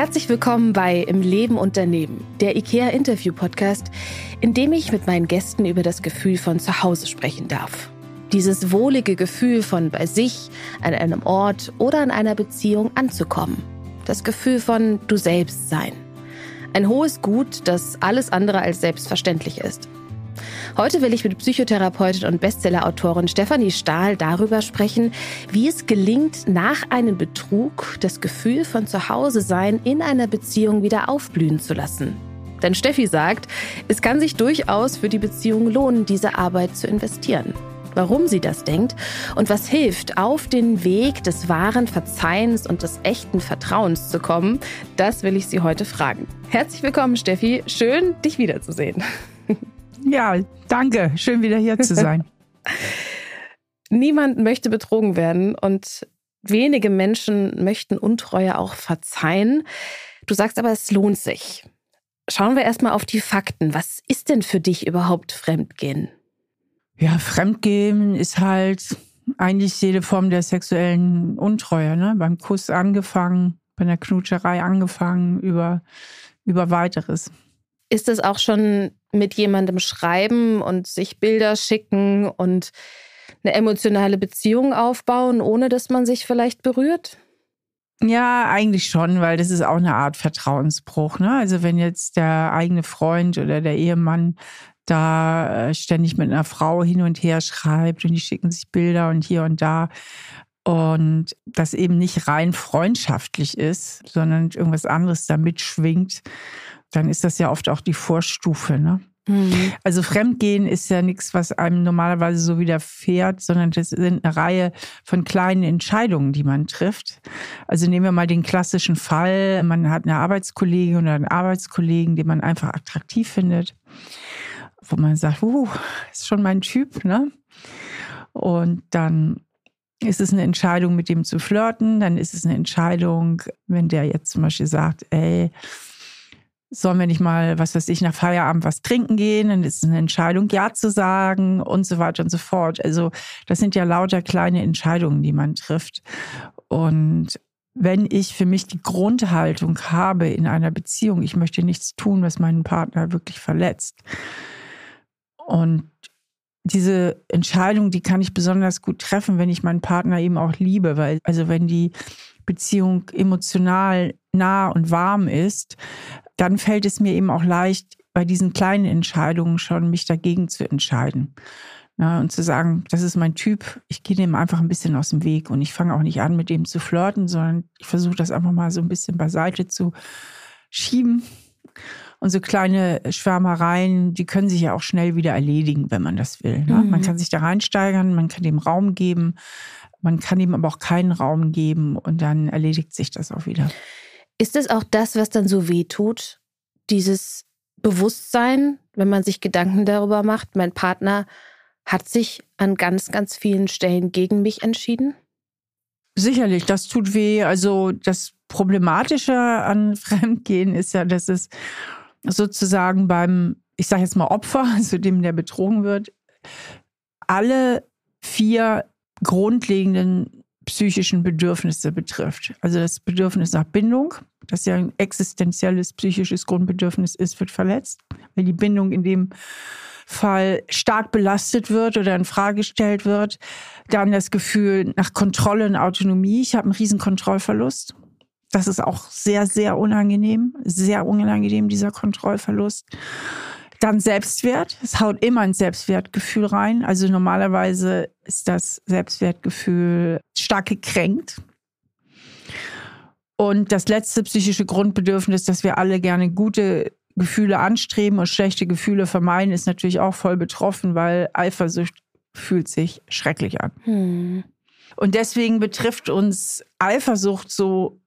Herzlich willkommen bei Im Leben und daneben, der IKEA Interview Podcast, in dem ich mit meinen Gästen über das Gefühl von Zuhause sprechen darf. Dieses wohlige Gefühl von bei sich, an einem Ort oder in einer Beziehung anzukommen. Das Gefühl von du selbst sein. Ein hohes Gut, das alles andere als selbstverständlich ist. Heute will ich mit Psychotherapeutin und Bestsellerautorin Stefanie Stahl darüber sprechen, wie es gelingt, nach einem Betrug das Gefühl von Zuhause sein in einer Beziehung wieder aufblühen zu lassen. Denn Steffi sagt, es kann sich durchaus für die Beziehung lohnen, diese Arbeit zu investieren. Warum sie das denkt und was hilft, auf den Weg des wahren Verzeihens und des echten Vertrauens zu kommen, das will ich sie heute fragen. Herzlich willkommen, Steffi. Schön, dich wiederzusehen. Ja, danke. Schön wieder hier zu sein. Niemand möchte betrogen werden und wenige Menschen möchten Untreue auch verzeihen. Du sagst aber, es lohnt sich. Schauen wir erstmal auf die Fakten. Was ist denn für dich überhaupt Fremdgehen? Ja, Fremdgehen ist halt eigentlich jede Form der sexuellen Untreue. Ne? Beim Kuss angefangen, bei der Knutscherei angefangen, über, über weiteres. Ist es auch schon mit jemandem schreiben und sich Bilder schicken und eine emotionale Beziehung aufbauen, ohne dass man sich vielleicht berührt? Ja, eigentlich schon, weil das ist auch eine Art Vertrauensbruch. Ne? Also wenn jetzt der eigene Freund oder der Ehemann da äh, ständig mit einer Frau hin und her schreibt und die schicken sich Bilder und hier und da und das eben nicht rein freundschaftlich ist, sondern irgendwas anderes da mitschwingt, dann ist das ja oft auch die Vorstufe. Ne? Mhm. Also Fremdgehen ist ja nichts, was einem normalerweise so widerfährt, sondern das sind eine Reihe von kleinen Entscheidungen, die man trifft. Also nehmen wir mal den klassischen Fall, man hat eine Arbeitskollegin oder einen Arbeitskollegen, den man einfach attraktiv findet, wo man sagt, uh, ist schon mein Typ, ne? Und dann ist es eine Entscheidung, mit dem zu flirten, dann ist es eine Entscheidung, wenn der jetzt zum Beispiel sagt, ey, Sollen wir nicht mal, was weiß ich, nach Feierabend was trinken gehen? Dann ist es eine Entscheidung, Ja zu sagen und so weiter und so fort. Also das sind ja lauter kleine Entscheidungen, die man trifft. Und wenn ich für mich die Grundhaltung habe in einer Beziehung, ich möchte nichts tun, was meinen Partner wirklich verletzt. Und diese Entscheidung, die kann ich besonders gut treffen, wenn ich meinen Partner eben auch liebe, weil also wenn die Beziehung emotional nah und warm ist, dann fällt es mir eben auch leicht, bei diesen kleinen Entscheidungen schon mich dagegen zu entscheiden. Na, und zu sagen, das ist mein Typ, ich gehe dem einfach ein bisschen aus dem Weg und ich fange auch nicht an, mit dem zu flirten, sondern ich versuche das einfach mal so ein bisschen beiseite zu schieben. Und so kleine Schwärmereien, die können sich ja auch schnell wieder erledigen, wenn man das will. Ne? Mhm. Man kann sich da reinsteigern, man kann dem Raum geben, man kann ihm aber auch keinen Raum geben und dann erledigt sich das auch wieder. Ist es auch das, was dann so weh tut? Dieses Bewusstsein, wenn man sich Gedanken darüber macht, mein Partner hat sich an ganz, ganz vielen Stellen gegen mich entschieden? Sicherlich, das tut weh. Also das Problematische an Fremdgehen ist ja, dass es sozusagen beim, ich sage jetzt mal Opfer, also dem, der betrogen wird, alle vier grundlegenden psychischen Bedürfnisse betrifft. Also das Bedürfnis nach Bindung, das ja ein existenzielles psychisches Grundbedürfnis ist, wird verletzt, weil die Bindung in dem Fall stark belastet wird oder in Frage gestellt wird. Dann das Gefühl nach Kontrolle und Autonomie. Ich habe einen riesen Kontrollverlust. Das ist auch sehr, sehr unangenehm. Sehr unangenehm, dieser Kontrollverlust. Dann Selbstwert. Es haut immer ein Selbstwertgefühl rein. Also normalerweise ist das Selbstwertgefühl stark gekränkt. Und das letzte psychische Grundbedürfnis, dass wir alle gerne gute Gefühle anstreben und schlechte Gefühle vermeiden, ist natürlich auch voll betroffen, weil Eifersucht fühlt sich schrecklich an. Hm. Und deswegen betrifft uns Eifersucht so,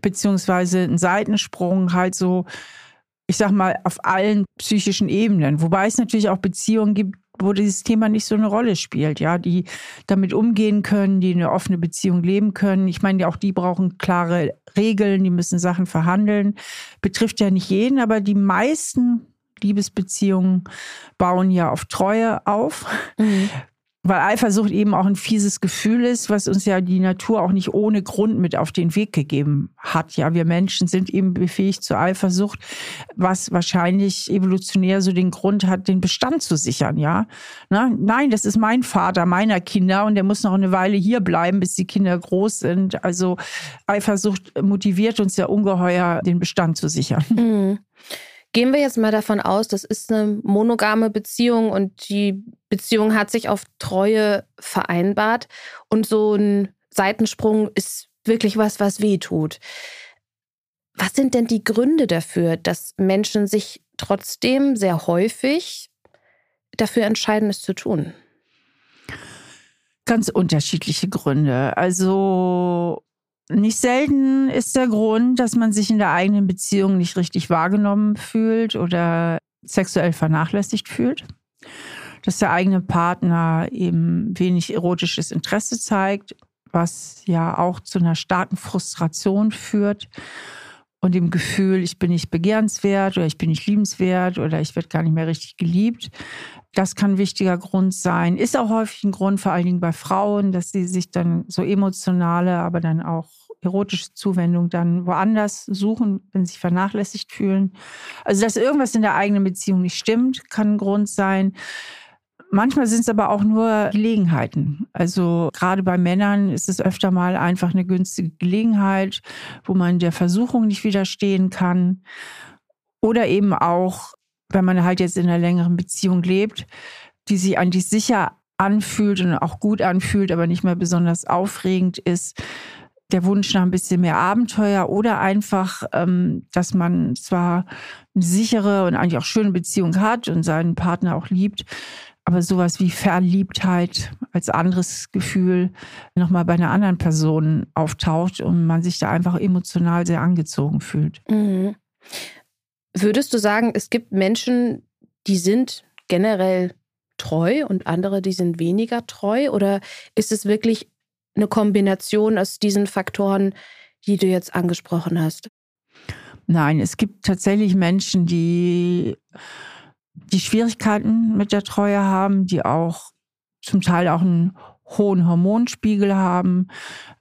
beziehungsweise ein Seitensprung halt so ich sag mal, auf allen psychischen Ebenen. Wobei es natürlich auch Beziehungen gibt, wo dieses Thema nicht so eine Rolle spielt, ja, die damit umgehen können, die eine offene Beziehung leben können. Ich meine, auch die brauchen klare Regeln, die müssen Sachen verhandeln. Betrifft ja nicht jeden, aber die meisten Liebesbeziehungen bauen ja auf Treue auf. Mhm. Weil Eifersucht eben auch ein fieses Gefühl ist, was uns ja die Natur auch nicht ohne Grund mit auf den Weg gegeben hat. Ja, wir Menschen sind eben befähigt zur Eifersucht, was wahrscheinlich evolutionär so den Grund hat, den Bestand zu sichern. Ja, Na, nein, das ist mein Vater meiner Kinder und der muss noch eine Weile hier bleiben, bis die Kinder groß sind. Also Eifersucht motiviert uns ja ungeheuer, den Bestand zu sichern. Mhm. Gehen wir jetzt mal davon aus, das ist eine monogame Beziehung und die Beziehung hat sich auf Treue vereinbart und so ein Seitensprung ist wirklich was, was weh tut. Was sind denn die Gründe dafür, dass Menschen sich trotzdem sehr häufig dafür entscheiden, es zu tun? Ganz unterschiedliche Gründe. Also nicht selten ist der Grund, dass man sich in der eigenen Beziehung nicht richtig wahrgenommen fühlt oder sexuell vernachlässigt fühlt. Dass der eigene Partner eben wenig erotisches Interesse zeigt, was ja auch zu einer starken Frustration führt und dem Gefühl, ich bin nicht begehrenswert oder ich bin nicht liebenswert oder ich werde gar nicht mehr richtig geliebt. Das kann ein wichtiger Grund sein. Ist auch häufig ein Grund, vor allen Dingen bei Frauen, dass sie sich dann so emotionale, aber dann auch erotische Zuwendung dann woanders suchen, wenn sie sich vernachlässigt fühlen. Also, dass irgendwas in der eigenen Beziehung nicht stimmt, kann ein Grund sein. Manchmal sind es aber auch nur Gelegenheiten. Also gerade bei Männern ist es öfter mal einfach eine günstige Gelegenheit, wo man der Versuchung nicht widerstehen kann. Oder eben auch, wenn man halt jetzt in einer längeren Beziehung lebt, die sich eigentlich sicher anfühlt und auch gut anfühlt, aber nicht mehr besonders aufregend ist, der Wunsch nach ein bisschen mehr Abenteuer oder einfach, ähm, dass man zwar eine sichere und eigentlich auch schöne Beziehung hat und seinen Partner auch liebt, aber sowas wie Verliebtheit als anderes Gefühl nochmal bei einer anderen Person auftaucht und man sich da einfach emotional sehr angezogen fühlt. Mhm. Würdest du sagen, es gibt Menschen, die sind generell treu und andere, die sind weniger treu? Oder ist es wirklich eine Kombination aus diesen Faktoren, die du jetzt angesprochen hast? Nein, es gibt tatsächlich Menschen, die die Schwierigkeiten mit der Treue haben, die auch zum Teil auch einen hohen Hormonspiegel haben,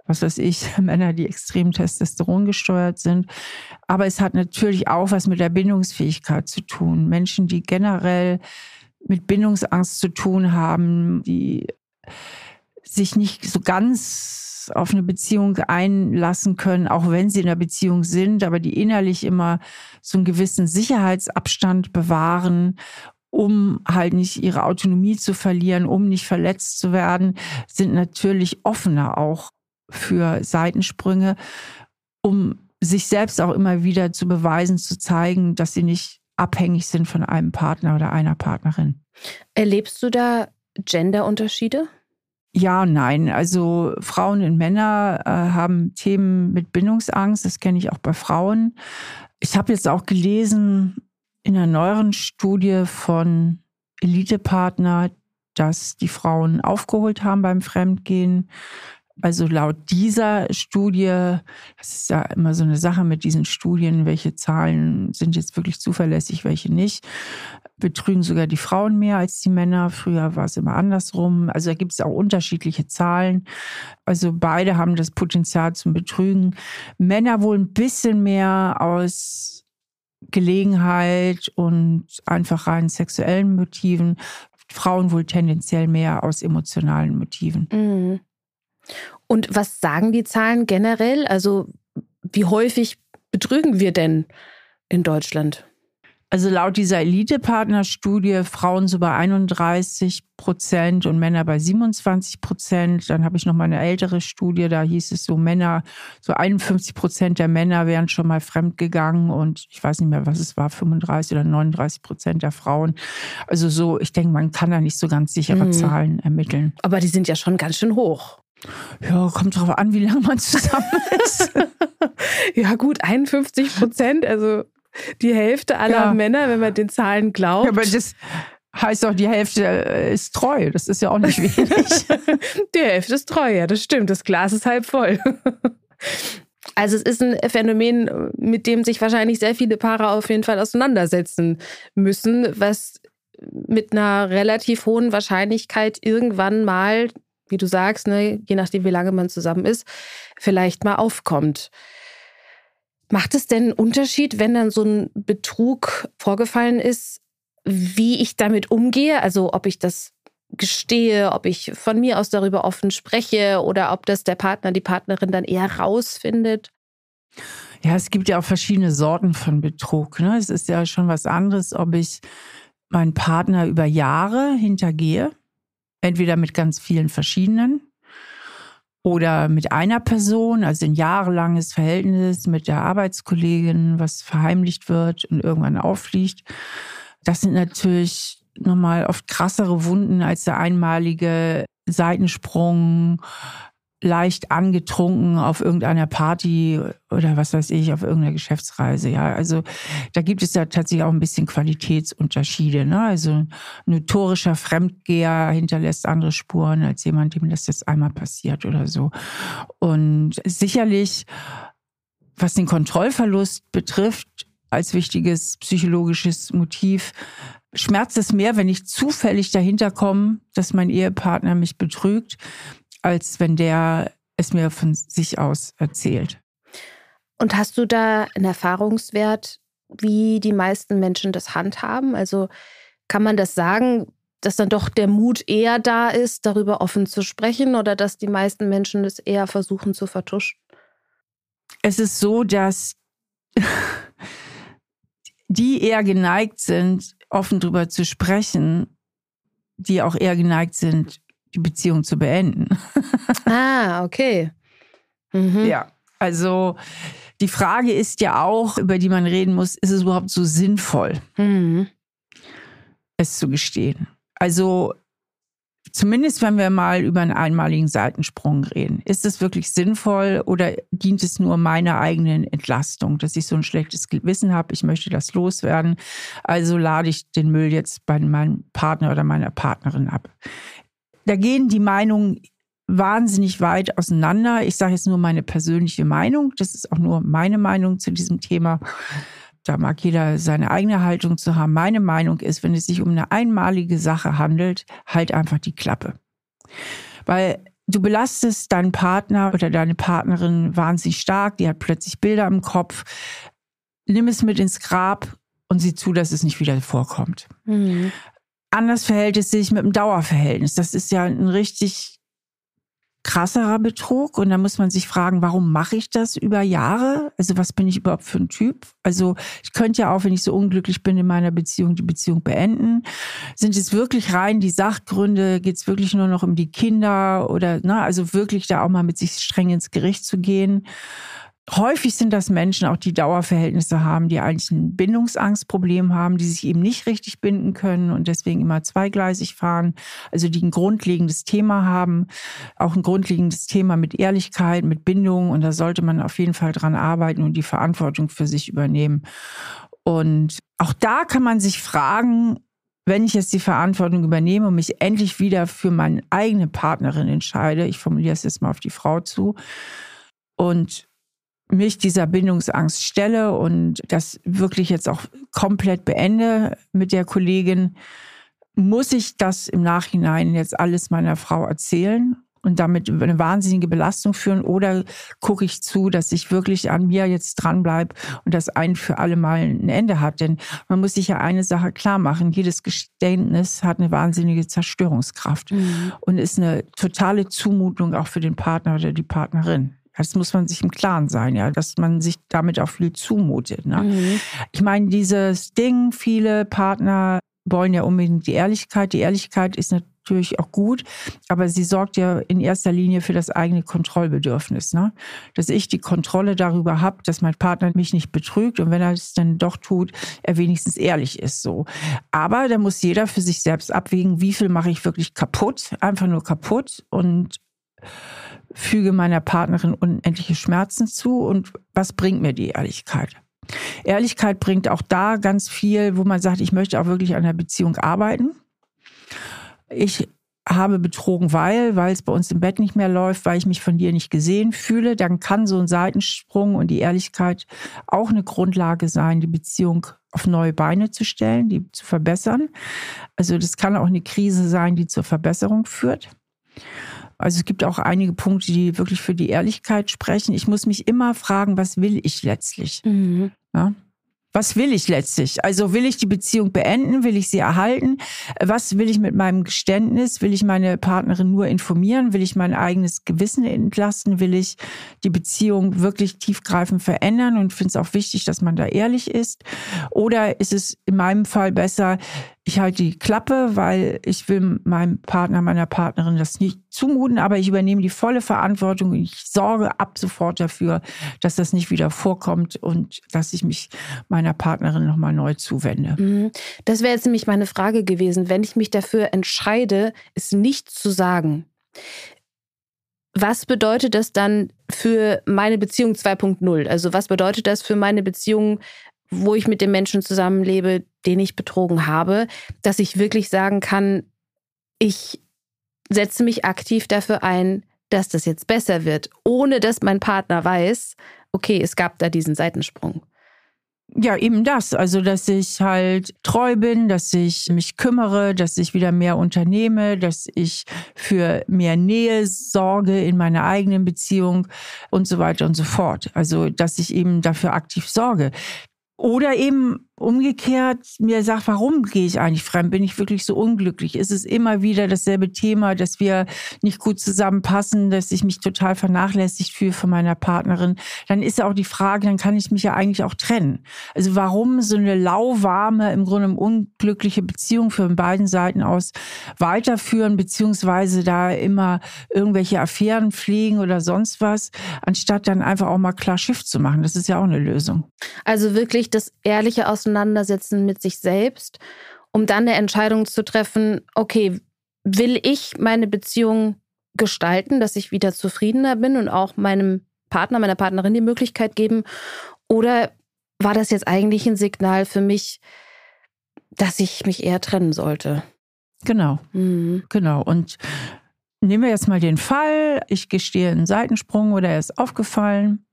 was weiß ich, Männer, die extrem Testosteron gesteuert sind. Aber es hat natürlich auch was mit der Bindungsfähigkeit zu tun. Menschen, die generell mit Bindungsangst zu tun haben, die sich nicht so ganz auf eine Beziehung einlassen können, auch wenn sie in einer Beziehung sind, aber die innerlich immer so einen gewissen Sicherheitsabstand bewahren, um halt nicht ihre Autonomie zu verlieren, um nicht verletzt zu werden, sind natürlich offener auch für Seitensprünge, um sich selbst auch immer wieder zu beweisen, zu zeigen, dass sie nicht abhängig sind von einem Partner oder einer Partnerin. Erlebst du da Genderunterschiede? Ja nein. Also Frauen und Männer äh, haben Themen mit Bindungsangst. Das kenne ich auch bei Frauen. Ich habe jetzt auch gelesen in einer neueren Studie von Elitepartner, dass die Frauen aufgeholt haben beim Fremdgehen. Also laut dieser Studie, das ist ja immer so eine Sache mit diesen Studien, welche Zahlen sind jetzt wirklich zuverlässig, welche nicht, betrügen sogar die Frauen mehr als die Männer. Früher war es immer andersrum. Also da gibt es auch unterschiedliche Zahlen. Also beide haben das Potenzial zum Betrügen. Männer wohl ein bisschen mehr aus Gelegenheit und einfach rein sexuellen Motiven. Frauen wohl tendenziell mehr aus emotionalen Motiven. Mhm. Und was sagen die Zahlen generell? Also wie häufig betrügen wir denn in Deutschland? Also laut dieser Elite-Partner-Studie Frauen so bei 31 Prozent und Männer bei 27 Prozent. Dann habe ich noch mal eine ältere Studie, da hieß es so Männer, so 51 Prozent der Männer wären schon mal fremdgegangen und ich weiß nicht mehr, was es war, 35 oder 39 Prozent der Frauen. Also so, ich denke, man kann da nicht so ganz sichere mhm. Zahlen ermitteln. Aber die sind ja schon ganz schön hoch. Ja, kommt drauf an, wie lange man zusammen ist. ja, gut, 51 Prozent, also die Hälfte aller ja. Männer, wenn man den Zahlen glaubt. Ja, aber das heißt auch, die Hälfte ist treu. Das ist ja auch nicht wenig. die Hälfte ist treu, ja, das stimmt. Das Glas ist halb voll. Also es ist ein Phänomen, mit dem sich wahrscheinlich sehr viele Paare auf jeden Fall auseinandersetzen müssen, was mit einer relativ hohen Wahrscheinlichkeit irgendwann mal, wie du sagst, ne, je nachdem, wie lange man zusammen ist, vielleicht mal aufkommt. Macht es denn einen Unterschied, wenn dann so ein Betrug vorgefallen ist, wie ich damit umgehe? Also ob ich das gestehe, ob ich von mir aus darüber offen spreche oder ob das der Partner, die Partnerin dann eher rausfindet? Ja, es gibt ja auch verschiedene Sorten von Betrug. Ne? Es ist ja schon was anderes, ob ich meinen Partner über Jahre hintergehe, entweder mit ganz vielen verschiedenen oder mit einer Person, also ein jahrelanges Verhältnis mit der Arbeitskollegin, was verheimlicht wird und irgendwann auffliegt. Das sind natürlich nochmal oft krassere Wunden als der einmalige Seitensprung, leicht angetrunken auf irgendeiner Party oder was weiß ich, auf irgendeiner Geschäftsreise. Ja, also da gibt es ja tatsächlich auch ein bisschen Qualitätsunterschiede. Ne? Also ein notorischer Fremdgeher hinterlässt andere Spuren als jemand, dem das jetzt einmal passiert oder so. Und sicherlich, was den Kontrollverlust betrifft, als wichtiges psychologisches Motiv, schmerzt es mehr, wenn ich zufällig dahinter komme, dass mein Ehepartner mich betrügt, als wenn der es mir von sich aus erzählt. Und hast du da einen Erfahrungswert, wie die meisten Menschen das handhaben? Also kann man das sagen, dass dann doch der Mut eher da ist, darüber offen zu sprechen oder dass die meisten Menschen es eher versuchen zu vertuschen? Es ist so, dass die eher geneigt sind, offen darüber zu sprechen, die auch eher geneigt sind, die Beziehung zu beenden. ah, okay. Mhm. Ja, also die Frage ist ja auch, über die man reden muss, ist es überhaupt so sinnvoll, mhm. es zu gestehen? Also Zumindest wenn wir mal über einen einmaligen Seitensprung reden. Ist es wirklich sinnvoll oder dient es nur meiner eigenen Entlastung, dass ich so ein schlechtes Gewissen habe, ich möchte das loswerden, also lade ich den Müll jetzt bei meinem Partner oder meiner Partnerin ab. Da gehen die Meinungen wahnsinnig weit auseinander. Ich sage jetzt nur meine persönliche Meinung. Das ist auch nur meine Meinung zu diesem Thema. Da mag jeder seine eigene Haltung zu haben. Meine Meinung ist, wenn es sich um eine einmalige Sache handelt, halt einfach die Klappe. Weil du belastest deinen Partner oder deine Partnerin wahnsinnig stark, die hat plötzlich Bilder im Kopf. Nimm es mit ins Grab und sieh zu, dass es nicht wieder vorkommt. Mhm. Anders verhält es sich mit dem Dauerverhältnis. Das ist ja ein richtig krasserer Betrug und da muss man sich fragen, warum mache ich das über Jahre? Also was bin ich überhaupt für ein Typ? Also ich könnte ja auch, wenn ich so unglücklich bin in meiner Beziehung, die Beziehung beenden. Sind es wirklich rein die Sachgründe? Geht es wirklich nur noch um die Kinder oder na, also wirklich da auch mal mit sich streng ins Gericht zu gehen? Häufig sind das Menschen, auch die Dauerverhältnisse haben, die eigentlich ein Bindungsangstproblem haben, die sich eben nicht richtig binden können und deswegen immer zweigleisig fahren. Also die ein grundlegendes Thema haben, auch ein grundlegendes Thema mit Ehrlichkeit, mit Bindung. Und da sollte man auf jeden Fall dran arbeiten und die Verantwortung für sich übernehmen. Und auch da kann man sich fragen, wenn ich jetzt die Verantwortung übernehme und mich endlich wieder für meine eigene Partnerin entscheide, ich formuliere es jetzt mal auf die Frau zu, und mich dieser Bindungsangst stelle und das wirklich jetzt auch komplett beende mit der Kollegin, muss ich das im Nachhinein jetzt alles meiner Frau erzählen und damit eine wahnsinnige Belastung führen oder gucke ich zu, dass ich wirklich an mir jetzt dranbleibe und das ein für alle Mal ein Ende hat. Denn man muss sich ja eine Sache klar machen. Jedes Geständnis hat eine wahnsinnige Zerstörungskraft mhm. und ist eine totale Zumutung auch für den Partner oder die Partnerin. Das muss man sich im Klaren sein, ja, dass man sich damit auch viel zumutet. Ne? Mhm. Ich meine, dieses Ding, viele Partner wollen ja unbedingt die Ehrlichkeit. Die Ehrlichkeit ist natürlich auch gut, aber sie sorgt ja in erster Linie für das eigene Kontrollbedürfnis. Ne? Dass ich die Kontrolle darüber habe, dass mein Partner mich nicht betrügt und wenn er es dann doch tut, er wenigstens ehrlich ist. So. Aber da muss jeder für sich selbst abwägen, wie viel mache ich wirklich kaputt, einfach nur kaputt und füge meiner Partnerin unendliche Schmerzen zu und was bringt mir die Ehrlichkeit? Ehrlichkeit bringt auch da ganz viel, wo man sagt, ich möchte auch wirklich an der Beziehung arbeiten. Ich habe betrogen, weil, weil es bei uns im Bett nicht mehr läuft, weil ich mich von dir nicht gesehen fühle, dann kann so ein Seitensprung und die Ehrlichkeit auch eine Grundlage sein, die Beziehung auf neue Beine zu stellen, die zu verbessern. Also das kann auch eine Krise sein, die zur Verbesserung führt. Also es gibt auch einige Punkte, die wirklich für die Ehrlichkeit sprechen. Ich muss mich immer fragen, was will ich letztlich? Mhm. Ja? Was will ich letztlich? Also will ich die Beziehung beenden? Will ich sie erhalten? Was will ich mit meinem Geständnis? Will ich meine Partnerin nur informieren? Will ich mein eigenes Gewissen entlasten? Will ich die Beziehung wirklich tiefgreifend verändern? Und finde es auch wichtig, dass man da ehrlich ist. Oder ist es in meinem Fall besser, ich halte die Klappe, weil ich will meinem Partner, meiner Partnerin das nicht zumuten, aber ich übernehme die volle Verantwortung und ich sorge ab sofort dafür, dass das nicht wieder vorkommt und dass ich mich meiner Partnerin nochmal neu zuwende. Mhm. Das wäre jetzt nämlich meine Frage gewesen, wenn ich mich dafür entscheide, es nicht zu sagen. Was bedeutet das dann für meine Beziehung 2.0? Also was bedeutet das für meine Beziehung wo ich mit dem Menschen zusammenlebe, den ich betrogen habe, dass ich wirklich sagen kann, ich setze mich aktiv dafür ein, dass das jetzt besser wird, ohne dass mein Partner weiß, okay, es gab da diesen Seitensprung. Ja, eben das. Also, dass ich halt treu bin, dass ich mich kümmere, dass ich wieder mehr unternehme, dass ich für mehr Nähe sorge in meiner eigenen Beziehung und so weiter und so fort. Also, dass ich eben dafür aktiv sorge. Oder eben umgekehrt mir sagt, warum gehe ich eigentlich fremd? Bin ich wirklich so unglücklich? Ist es immer wieder dasselbe Thema, dass wir nicht gut zusammenpassen, dass ich mich total vernachlässigt fühle von meiner Partnerin? Dann ist ja auch die Frage, dann kann ich mich ja eigentlich auch trennen. Also warum so eine lauwarme, im Grunde unglückliche Beziehung von beiden Seiten aus weiterführen, beziehungsweise da immer irgendwelche Affären pflegen oder sonst was, anstatt dann einfach auch mal klar Schiff zu machen? Das ist ja auch eine Lösung. Also wirklich das ehrliche aus auseinandersetzen mit sich selbst, um dann eine Entscheidung zu treffen, okay, will ich meine Beziehung gestalten, dass ich wieder zufriedener bin und auch meinem Partner, meiner Partnerin die Möglichkeit geben? Oder war das jetzt eigentlich ein Signal für mich, dass ich mich eher trennen sollte? Genau, mhm. genau. Und nehmen wir jetzt mal den Fall, ich gestehe einen Seitensprung oder er ist aufgefallen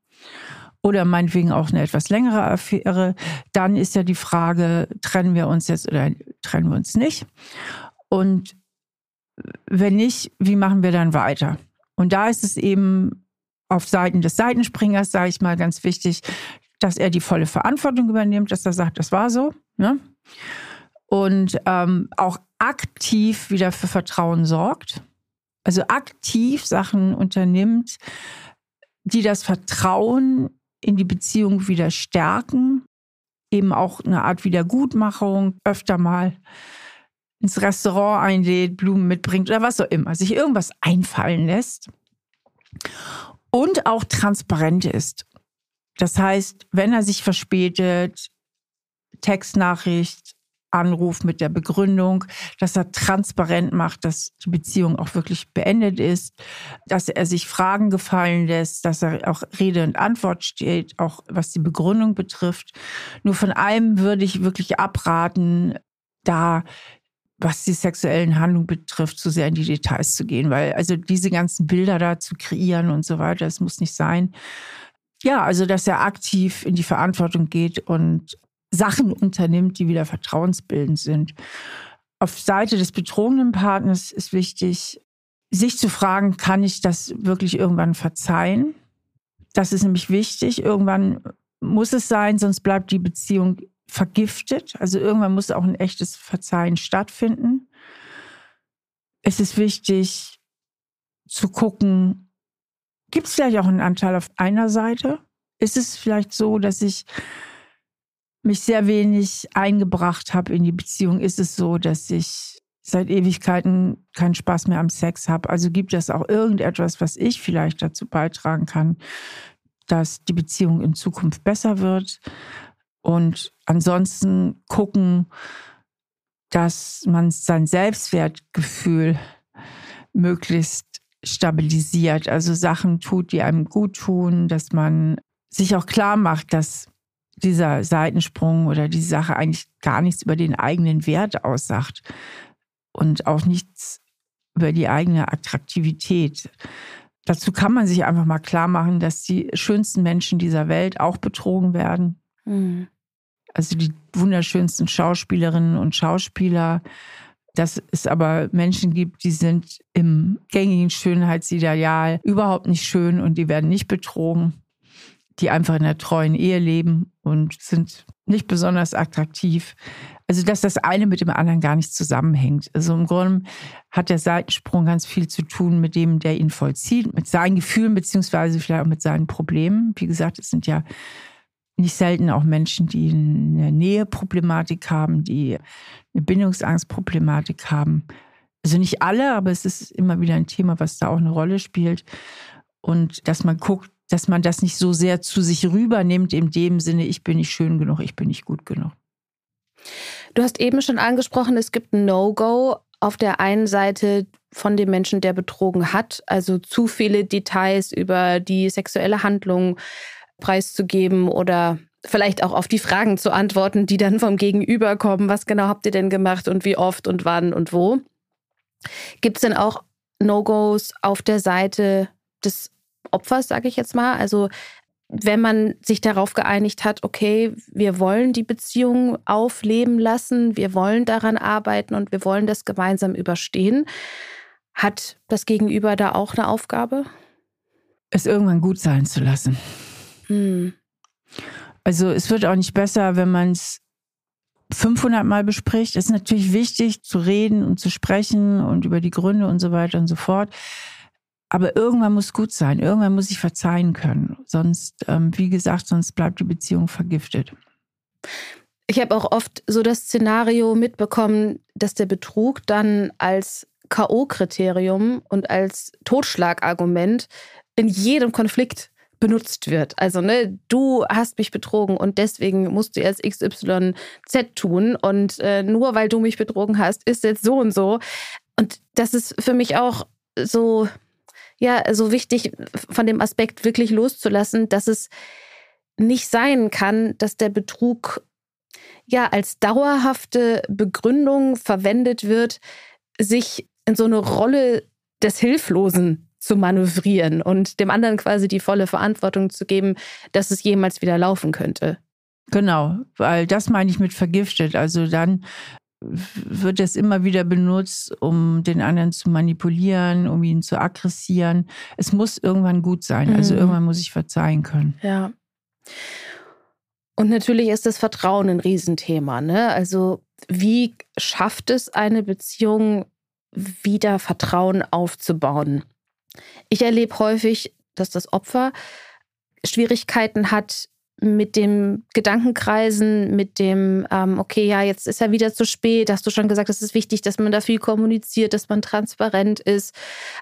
oder meinetwegen auch eine etwas längere Affäre, dann ist ja die Frage, trennen wir uns jetzt oder trennen wir uns nicht? Und wenn nicht, wie machen wir dann weiter? Und da ist es eben auf Seiten des Seitenspringers, sage ich mal, ganz wichtig, dass er die volle Verantwortung übernimmt, dass er sagt, das war so. Ne? Und ähm, auch aktiv wieder für Vertrauen sorgt. Also aktiv Sachen unternimmt, die das Vertrauen in die Beziehung wieder stärken, eben auch eine Art Wiedergutmachung, öfter mal ins Restaurant einlädt, Blumen mitbringt oder was auch immer, sich irgendwas einfallen lässt und auch transparent ist. Das heißt, wenn er sich verspätet, Textnachricht, Anruf mit der Begründung, dass er transparent macht, dass die Beziehung auch wirklich beendet ist, dass er sich Fragen gefallen lässt, dass er auch Rede und Antwort steht, auch was die Begründung betrifft. Nur von allem würde ich wirklich abraten, da was die sexuellen Handlungen betrifft, zu sehr in die Details zu gehen, weil also diese ganzen Bilder da zu kreieren und so weiter, das muss nicht sein. Ja, also dass er aktiv in die Verantwortung geht und Sachen unternimmt, die wieder vertrauensbildend sind. Auf Seite des betrogenen Partners ist wichtig, sich zu fragen, kann ich das wirklich irgendwann verzeihen? Das ist nämlich wichtig. Irgendwann muss es sein, sonst bleibt die Beziehung vergiftet. Also irgendwann muss auch ein echtes Verzeihen stattfinden. Es ist wichtig zu gucken, gibt es vielleicht auch einen Anteil auf einer Seite? Ist es vielleicht so, dass ich mich sehr wenig eingebracht habe in die Beziehung, ist es so, dass ich seit Ewigkeiten keinen Spaß mehr am Sex habe. Also gibt es auch irgendetwas, was ich vielleicht dazu beitragen kann, dass die Beziehung in Zukunft besser wird. Und ansonsten gucken, dass man sein Selbstwertgefühl möglichst stabilisiert. Also Sachen tut, die einem gut tun, dass man sich auch klar macht, dass dieser Seitensprung oder die Sache eigentlich gar nichts über den eigenen Wert aussagt und auch nichts über die eigene Attraktivität. Dazu kann man sich einfach mal klar machen, dass die schönsten Menschen dieser Welt auch betrogen werden. Mhm. Also die wunderschönsten Schauspielerinnen und Schauspieler, dass es aber Menschen gibt, die sind im gängigen Schönheitsideal überhaupt nicht schön und die werden nicht betrogen, die einfach in einer treuen Ehe leben und sind nicht besonders attraktiv. Also, dass das eine mit dem anderen gar nicht zusammenhängt. Also im Grunde hat der Seitensprung ganz viel zu tun mit dem, der ihn vollzieht, mit seinen Gefühlen, beziehungsweise vielleicht auch mit seinen Problemen. Wie gesagt, es sind ja nicht selten auch Menschen, die eine Näheproblematik haben, die eine Bindungsangstproblematik haben. Also nicht alle, aber es ist immer wieder ein Thema, was da auch eine Rolle spielt. Und dass man guckt, dass man das nicht so sehr zu sich rübernimmt, in dem Sinne, ich bin nicht schön genug, ich bin nicht gut genug. Du hast eben schon angesprochen, es gibt ein No-Go auf der einen Seite von dem Menschen, der betrogen hat, also zu viele Details über die sexuelle Handlung preiszugeben oder vielleicht auch auf die Fragen zu antworten, die dann vom Gegenüber kommen. Was genau habt ihr denn gemacht und wie oft und wann und wo? Gibt es denn auch No-Gos auf der Seite des Opfers, sage ich jetzt mal? Also wenn man sich darauf geeinigt hat, okay, wir wollen die Beziehung aufleben lassen, wir wollen daran arbeiten und wir wollen das gemeinsam überstehen, hat das Gegenüber da auch eine Aufgabe? Es irgendwann gut sein zu lassen. Hm. Also es wird auch nicht besser, wenn man es 500 Mal bespricht. Es ist natürlich wichtig zu reden und zu sprechen und über die Gründe und so weiter und so fort. Aber irgendwann muss gut sein. Irgendwann muss ich verzeihen können. Sonst, ähm, wie gesagt, sonst bleibt die Beziehung vergiftet. Ich habe auch oft so das Szenario mitbekommen, dass der Betrug dann als K.O.-Kriterium und als Totschlagargument in jedem Konflikt benutzt wird. Also, ne, du hast mich betrogen und deswegen musst du jetzt XYZ tun und äh, nur weil du mich betrogen hast, ist jetzt so und so. Und das ist für mich auch so, ja, so wichtig von dem Aspekt wirklich loszulassen, dass es nicht sein kann, dass der Betrug ja als dauerhafte Begründung verwendet wird, sich in so eine Rolle des Hilflosen zu manövrieren und dem anderen quasi die volle Verantwortung zu geben, dass es jemals wieder laufen könnte. Genau, weil das meine ich mit vergiftet. Also dann wird es immer wieder benutzt, um den anderen zu manipulieren, um ihn zu aggressieren. Es muss irgendwann gut sein. Also mhm. Also irgendwann muss ich verzeihen können. Ja. Und natürlich ist das Vertrauen ein Riesenthema. Ne? Also wie schafft es eine Beziehung, wieder Vertrauen aufzubauen? Ich erlebe häufig, dass das Opfer Schwierigkeiten hat mit dem Gedankenkreisen, mit dem, ähm, okay, ja, jetzt ist ja wieder zu spät, hast du schon gesagt, es ist wichtig, dass man da viel kommuniziert, dass man transparent ist,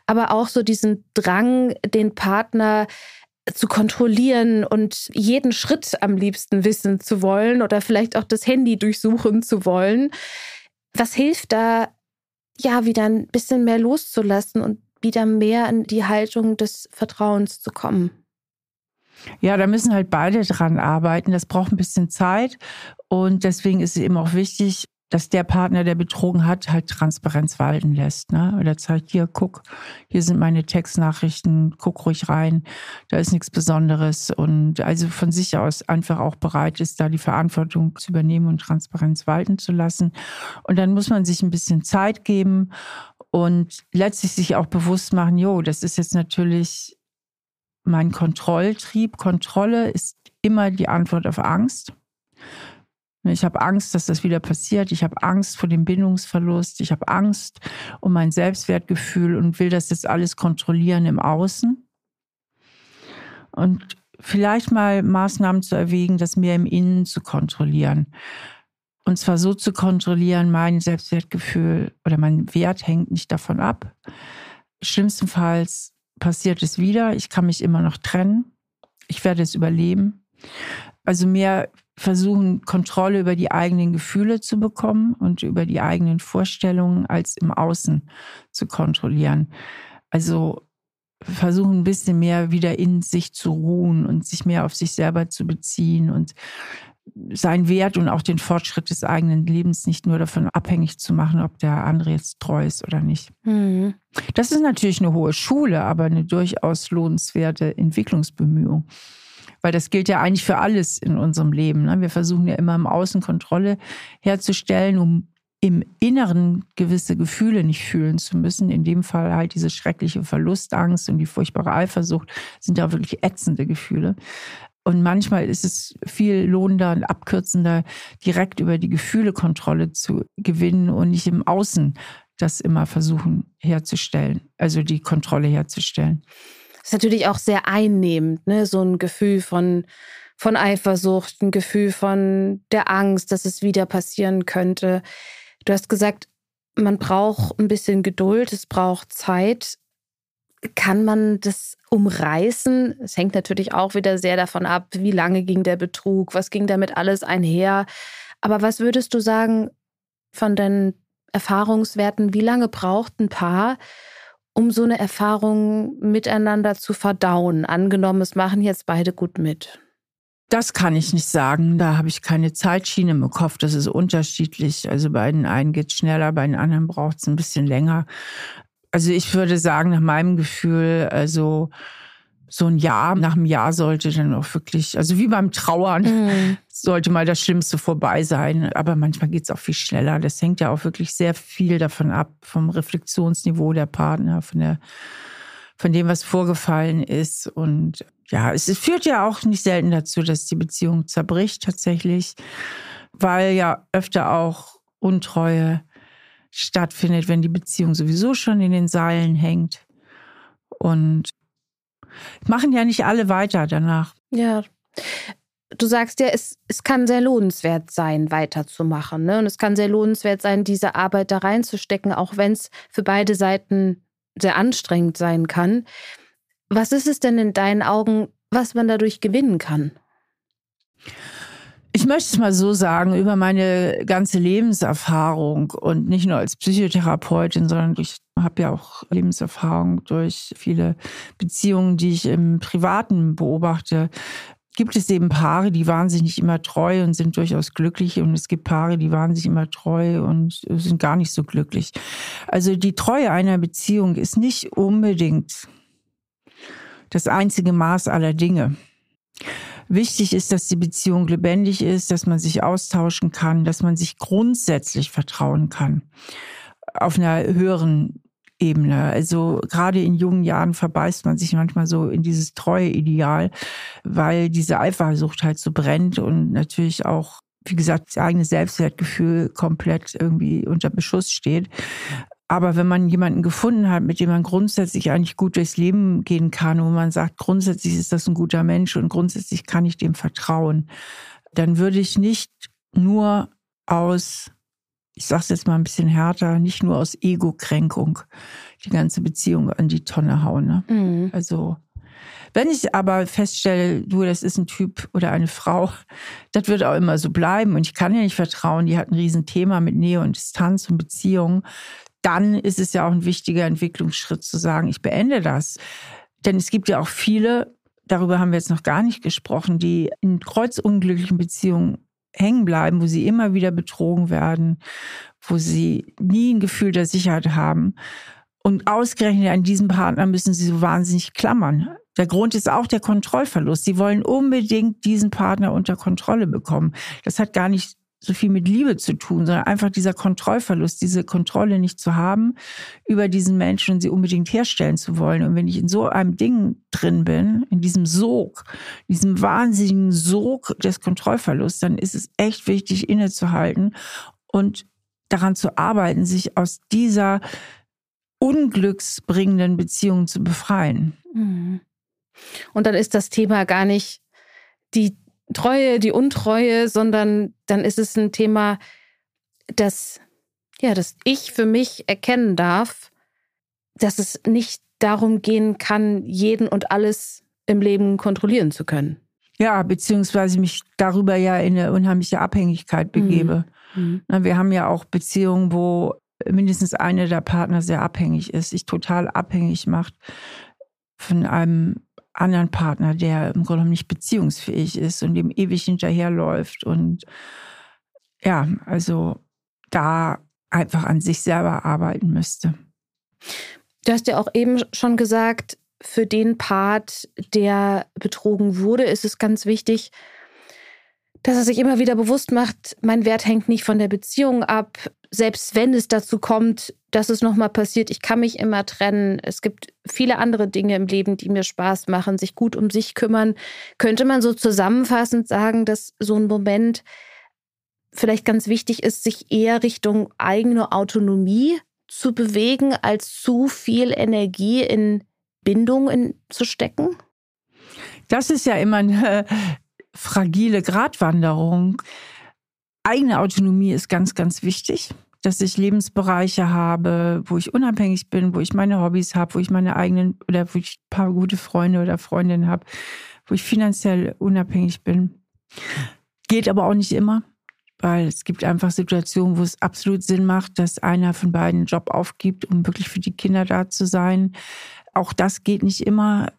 aber auch so diesen Drang, den Partner zu kontrollieren und jeden Schritt am liebsten wissen zu wollen oder vielleicht auch das Handy durchsuchen zu wollen. Was hilft da, ja, wieder ein bisschen mehr loszulassen und wieder mehr in die Haltung des Vertrauens zu kommen? Ja, da müssen halt beide dran arbeiten. Das braucht ein bisschen Zeit. Und deswegen ist es eben auch wichtig, dass der Partner, der betrogen hat, halt Transparenz walten lässt. Ne? Oder zeigt, hier, guck, hier sind meine Textnachrichten, guck ruhig rein, da ist nichts Besonderes. Und also von sich aus einfach auch bereit ist, da die Verantwortung zu übernehmen und Transparenz walten zu lassen. Und dann muss man sich ein bisschen Zeit geben und letztlich sich auch bewusst machen, jo, das ist jetzt natürlich mein Kontrolltrieb. Kontrolle ist immer die Antwort auf Angst. Ich habe Angst, dass das wieder passiert. Ich habe Angst vor dem Bindungsverlust. Ich habe Angst um mein Selbstwertgefühl und will das jetzt alles kontrollieren im Außen. Und vielleicht mal Maßnahmen zu erwägen, das mehr im Innen zu kontrollieren. Und zwar so zu kontrollieren, mein Selbstwertgefühl oder mein Wert hängt nicht davon ab. Schlimmstenfalls passiert es wieder. Ich kann mich immer noch trennen. Ich werde es überleben. Also mehr versuchen, Kontrolle über die eigenen Gefühle zu bekommen und über die eigenen Vorstellungen als im Außen zu kontrollieren. Also versuchen ein bisschen mehr wieder in sich zu ruhen und sich mehr auf sich selber zu beziehen und seinen Wert und auch den Fortschritt des eigenen Lebens nicht nur davon abhängig zu machen, ob der andere jetzt treu ist oder nicht. Mhm. Das ist natürlich eine hohe Schule, aber eine durchaus lohnenswerte Entwicklungsbemühung. Weil das gilt ja eigentlich für alles in unserem Leben. Ne? Wir versuchen ja immer im Außen Kontrolle herzustellen, um im Inneren gewisse Gefühle nicht fühlen zu müssen. In dem Fall halt diese schreckliche Verlustangst und die furchtbare Eifersucht sind ja wirklich ätzende Gefühle. Und manchmal ist es viel lohnender und abkürzender, direkt über die Gefühle Kontrolle zu gewinnen und nicht im Außen das immer versuchen herzustellen, also die Kontrolle herzustellen. Das ist natürlich auch sehr einnehmend, ne? so ein Gefühl von, von Eifersucht, ein Gefühl von der Angst, dass es wieder passieren könnte. Du hast gesagt, man braucht ein bisschen Geduld, es braucht Zeit. Kann man das umreißen? Es hängt natürlich auch wieder sehr davon ab, wie lange ging der Betrug, was ging damit alles einher. Aber was würdest du sagen von deinen Erfahrungswerten, wie lange braucht ein Paar, um so eine Erfahrung miteinander zu verdauen? Angenommen, es machen jetzt beide gut mit. Das kann ich nicht sagen. Da habe ich keine Zeitschiene im Kopf. Das ist unterschiedlich. Also bei den einen geht es schneller, bei den anderen braucht es ein bisschen länger. Also ich würde sagen, nach meinem Gefühl, also so ein Jahr, nach einem Jahr sollte dann auch wirklich, also wie beim Trauern, mhm. sollte mal das Schlimmste vorbei sein. Aber manchmal geht es auch viel schneller. Das hängt ja auch wirklich sehr viel davon ab, vom Reflexionsniveau der Partner, von der, von dem, was vorgefallen ist. Und ja, es führt ja auch nicht selten dazu, dass die Beziehung zerbricht tatsächlich, weil ja öfter auch Untreue stattfindet, wenn die Beziehung sowieso schon in den Seilen hängt. Und machen ja nicht alle weiter danach. Ja. Du sagst ja, es, es kann sehr lohnenswert sein, weiterzumachen. Ne? Und es kann sehr lohnenswert sein, diese Arbeit da reinzustecken, auch wenn es für beide Seiten sehr anstrengend sein kann. Was ist es denn in deinen Augen, was man dadurch gewinnen kann? Ich möchte es mal so sagen, über meine ganze Lebenserfahrung und nicht nur als Psychotherapeutin, sondern ich habe ja auch Lebenserfahrung durch viele Beziehungen, die ich im Privaten beobachte. Gibt es eben Paare, die waren sich nicht immer treu und sind durchaus glücklich und es gibt Paare, die waren sich immer treu und sind gar nicht so glücklich. Also die Treue einer Beziehung ist nicht unbedingt das einzige Maß aller Dinge. Wichtig ist, dass die Beziehung lebendig ist, dass man sich austauschen kann, dass man sich grundsätzlich vertrauen kann. Auf einer höheren Ebene. Also gerade in jungen Jahren verbeißt man sich manchmal so in dieses treue Ideal, weil diese Eifersucht halt so brennt und natürlich auch wie gesagt, das eigene Selbstwertgefühl komplett irgendwie unter Beschuss steht. Aber wenn man jemanden gefunden hat, mit dem man grundsätzlich eigentlich gut durchs Leben gehen kann, wo man sagt, grundsätzlich ist das ein guter Mensch und grundsätzlich kann ich dem vertrauen, dann würde ich nicht nur aus, ich sage es jetzt mal ein bisschen härter, nicht nur aus Ego-Kränkung die ganze Beziehung an die Tonne hauen. Ne? Mhm. Also wenn ich aber feststelle, du, das ist ein Typ oder eine Frau, das wird auch immer so bleiben und ich kann ja nicht vertrauen, die hat ein Riesenthema mit Nähe und Distanz und Beziehung, dann ist es ja auch ein wichtiger Entwicklungsschritt zu sagen, ich beende das. Denn es gibt ja auch viele, darüber haben wir jetzt noch gar nicht gesprochen, die in kreuzunglücklichen Beziehungen hängen bleiben, wo sie immer wieder betrogen werden, wo sie nie ein Gefühl der Sicherheit haben. Und ausgerechnet an diesem Partner müssen sie so wahnsinnig klammern. Der Grund ist auch der Kontrollverlust. Sie wollen unbedingt diesen Partner unter Kontrolle bekommen. Das hat gar nicht so viel mit Liebe zu tun, sondern einfach dieser Kontrollverlust, diese Kontrolle nicht zu haben über diesen Menschen und sie unbedingt herstellen zu wollen. Und wenn ich in so einem Ding drin bin, in diesem Sog, diesem wahnsinnigen Sog des Kontrollverlusts, dann ist es echt wichtig, innezuhalten und daran zu arbeiten, sich aus dieser unglücksbringenden Beziehung zu befreien. Mhm. Und dann ist das Thema gar nicht die Treue, die Untreue, sondern dann ist es ein Thema, das, ja, das ich für mich erkennen darf, dass es nicht darum gehen kann, jeden und alles im Leben kontrollieren zu können. Ja, beziehungsweise mich darüber ja in eine unheimliche Abhängigkeit mhm. begebe. Mhm. Wir haben ja auch Beziehungen, wo mindestens eine der Partner sehr abhängig ist, sich total abhängig macht von einem anderen Partner, der im Grunde nicht beziehungsfähig ist und dem ewig hinterherläuft. Und ja, also da einfach an sich selber arbeiten müsste. Du hast ja auch eben schon gesagt, für den Part, der betrogen wurde, ist es ganz wichtig, dass er sich immer wieder bewusst macht, mein Wert hängt nicht von der Beziehung ab. Selbst wenn es dazu kommt, dass es nochmal passiert, ich kann mich immer trennen. Es gibt viele andere Dinge im Leben, die mir Spaß machen, sich gut um sich kümmern. Könnte man so zusammenfassend sagen, dass so ein Moment vielleicht ganz wichtig ist, sich eher Richtung eigene Autonomie zu bewegen, als zu viel Energie in Bindung zu stecken? Das ist ja immer eine fragile Gratwanderung. Eigene Autonomie ist ganz, ganz wichtig, dass ich Lebensbereiche habe, wo ich unabhängig bin, wo ich meine Hobbys habe, wo ich meine eigenen oder wo ich ein paar gute Freunde oder Freundinnen habe, wo ich finanziell unabhängig bin. Geht aber auch nicht immer, weil es gibt einfach Situationen, wo es absolut Sinn macht, dass einer von beiden einen Job aufgibt, um wirklich für die Kinder da zu sein. Auch das geht nicht immer.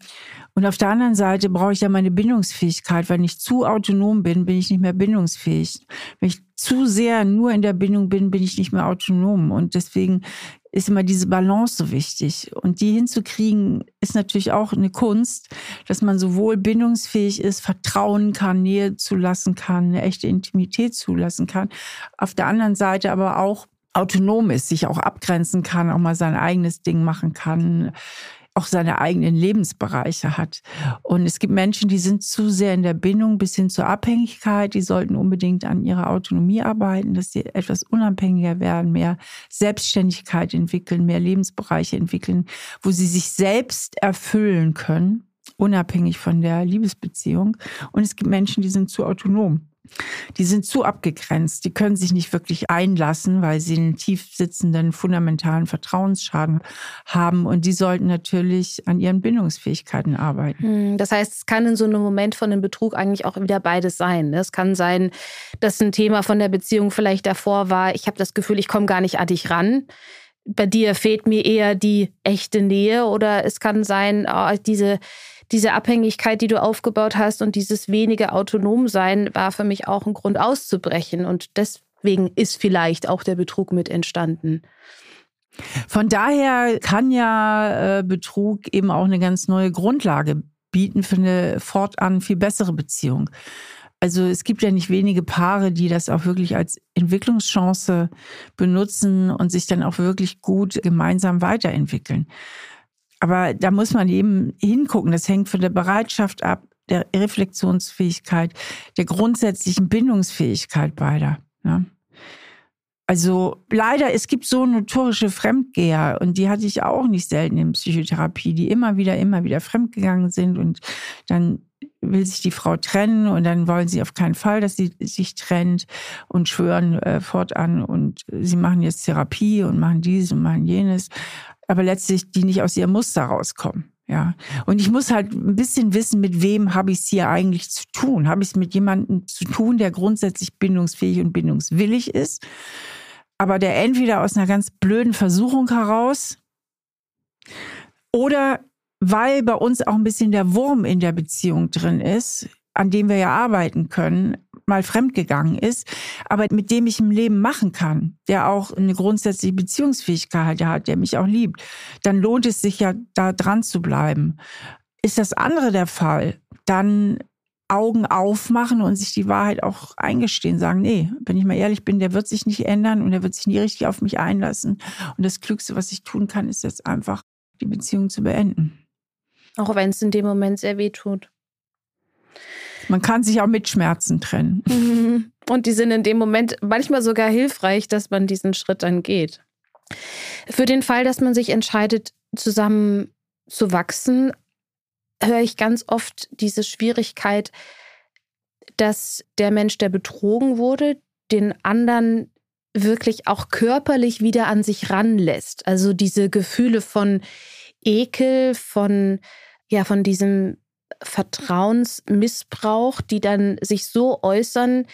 Und auf der anderen Seite brauche ich ja meine Bindungsfähigkeit. Wenn ich zu autonom bin, bin ich nicht mehr bindungsfähig. Wenn ich zu sehr nur in der Bindung bin, bin ich nicht mehr autonom. Und deswegen ist immer diese Balance so wichtig. Und die hinzukriegen, ist natürlich auch eine Kunst, dass man sowohl bindungsfähig ist, vertrauen kann, Nähe zulassen kann, eine echte Intimität zulassen kann. Auf der anderen Seite aber auch autonom ist, sich auch abgrenzen kann, auch mal sein eigenes Ding machen kann auch seine eigenen Lebensbereiche hat. Und es gibt Menschen, die sind zu sehr in der Bindung bis hin zur Abhängigkeit. Die sollten unbedingt an ihrer Autonomie arbeiten, dass sie etwas unabhängiger werden, mehr Selbstständigkeit entwickeln, mehr Lebensbereiche entwickeln, wo sie sich selbst erfüllen können, unabhängig von der Liebesbeziehung. Und es gibt Menschen, die sind zu autonom. Die sind zu abgegrenzt, die können sich nicht wirklich einlassen, weil sie einen tief sitzenden fundamentalen Vertrauensschaden haben und die sollten natürlich an ihren Bindungsfähigkeiten arbeiten. Hm, das heißt, es kann in so einem Moment von einem Betrug eigentlich auch wieder beides sein. Ne? Es kann sein, dass ein Thema von der Beziehung vielleicht davor war, ich habe das Gefühl, ich komme gar nicht an dich ran bei dir fehlt mir eher die echte Nähe oder es kann sein, oh, diese diese Abhängigkeit, die du aufgebaut hast und dieses wenige Autonomsein war für mich auch ein Grund auszubrechen. Und deswegen ist vielleicht auch der Betrug mit entstanden. Von daher kann ja äh, Betrug eben auch eine ganz neue Grundlage bieten für eine fortan viel bessere Beziehung. Also es gibt ja nicht wenige Paare, die das auch wirklich als Entwicklungschance benutzen und sich dann auch wirklich gut gemeinsam weiterentwickeln. Aber da muss man eben hingucken. Das hängt von der Bereitschaft ab, der Reflexionsfähigkeit, der grundsätzlichen Bindungsfähigkeit beider. Ja. Also leider, es gibt so notorische Fremdgeher und die hatte ich auch nicht selten in Psychotherapie, die immer wieder, immer wieder fremdgegangen sind und dann will sich die Frau trennen und dann wollen sie auf keinen Fall, dass sie sich trennt und schwören äh, fortan und sie machen jetzt Therapie und machen dies und machen jenes aber letztlich die nicht aus ihrem Muster rauskommen. Ja. Und ich muss halt ein bisschen wissen, mit wem habe ich es hier eigentlich zu tun? Habe ich es mit jemandem zu tun, der grundsätzlich bindungsfähig und bindungswillig ist, aber der entweder aus einer ganz blöden Versuchung heraus oder weil bei uns auch ein bisschen der Wurm in der Beziehung drin ist, an dem wir ja arbeiten können, mal fremdgegangen ist, aber mit dem ich im Leben machen kann, der auch eine grundsätzliche Beziehungsfähigkeit hat, der mich auch liebt, dann lohnt es sich ja, da dran zu bleiben. Ist das andere der Fall, dann Augen aufmachen und sich die Wahrheit auch eingestehen, sagen, nee, wenn ich mal ehrlich bin, der wird sich nicht ändern und der wird sich nie richtig auf mich einlassen. Und das Klügste, was ich tun kann, ist jetzt einfach, die Beziehung zu beenden. Auch wenn es in dem Moment sehr weh tut. Man kann sich auch mit Schmerzen trennen. Mhm. Und die sind in dem Moment manchmal sogar hilfreich, dass man diesen Schritt dann geht. Für den Fall, dass man sich entscheidet, zusammen zu wachsen, höre ich ganz oft diese Schwierigkeit, dass der Mensch, der betrogen wurde, den anderen wirklich auch körperlich wieder an sich ranlässt. Also diese Gefühle von Ekel, von ja, von diesem Vertrauensmissbrauch, die dann sich so äußern,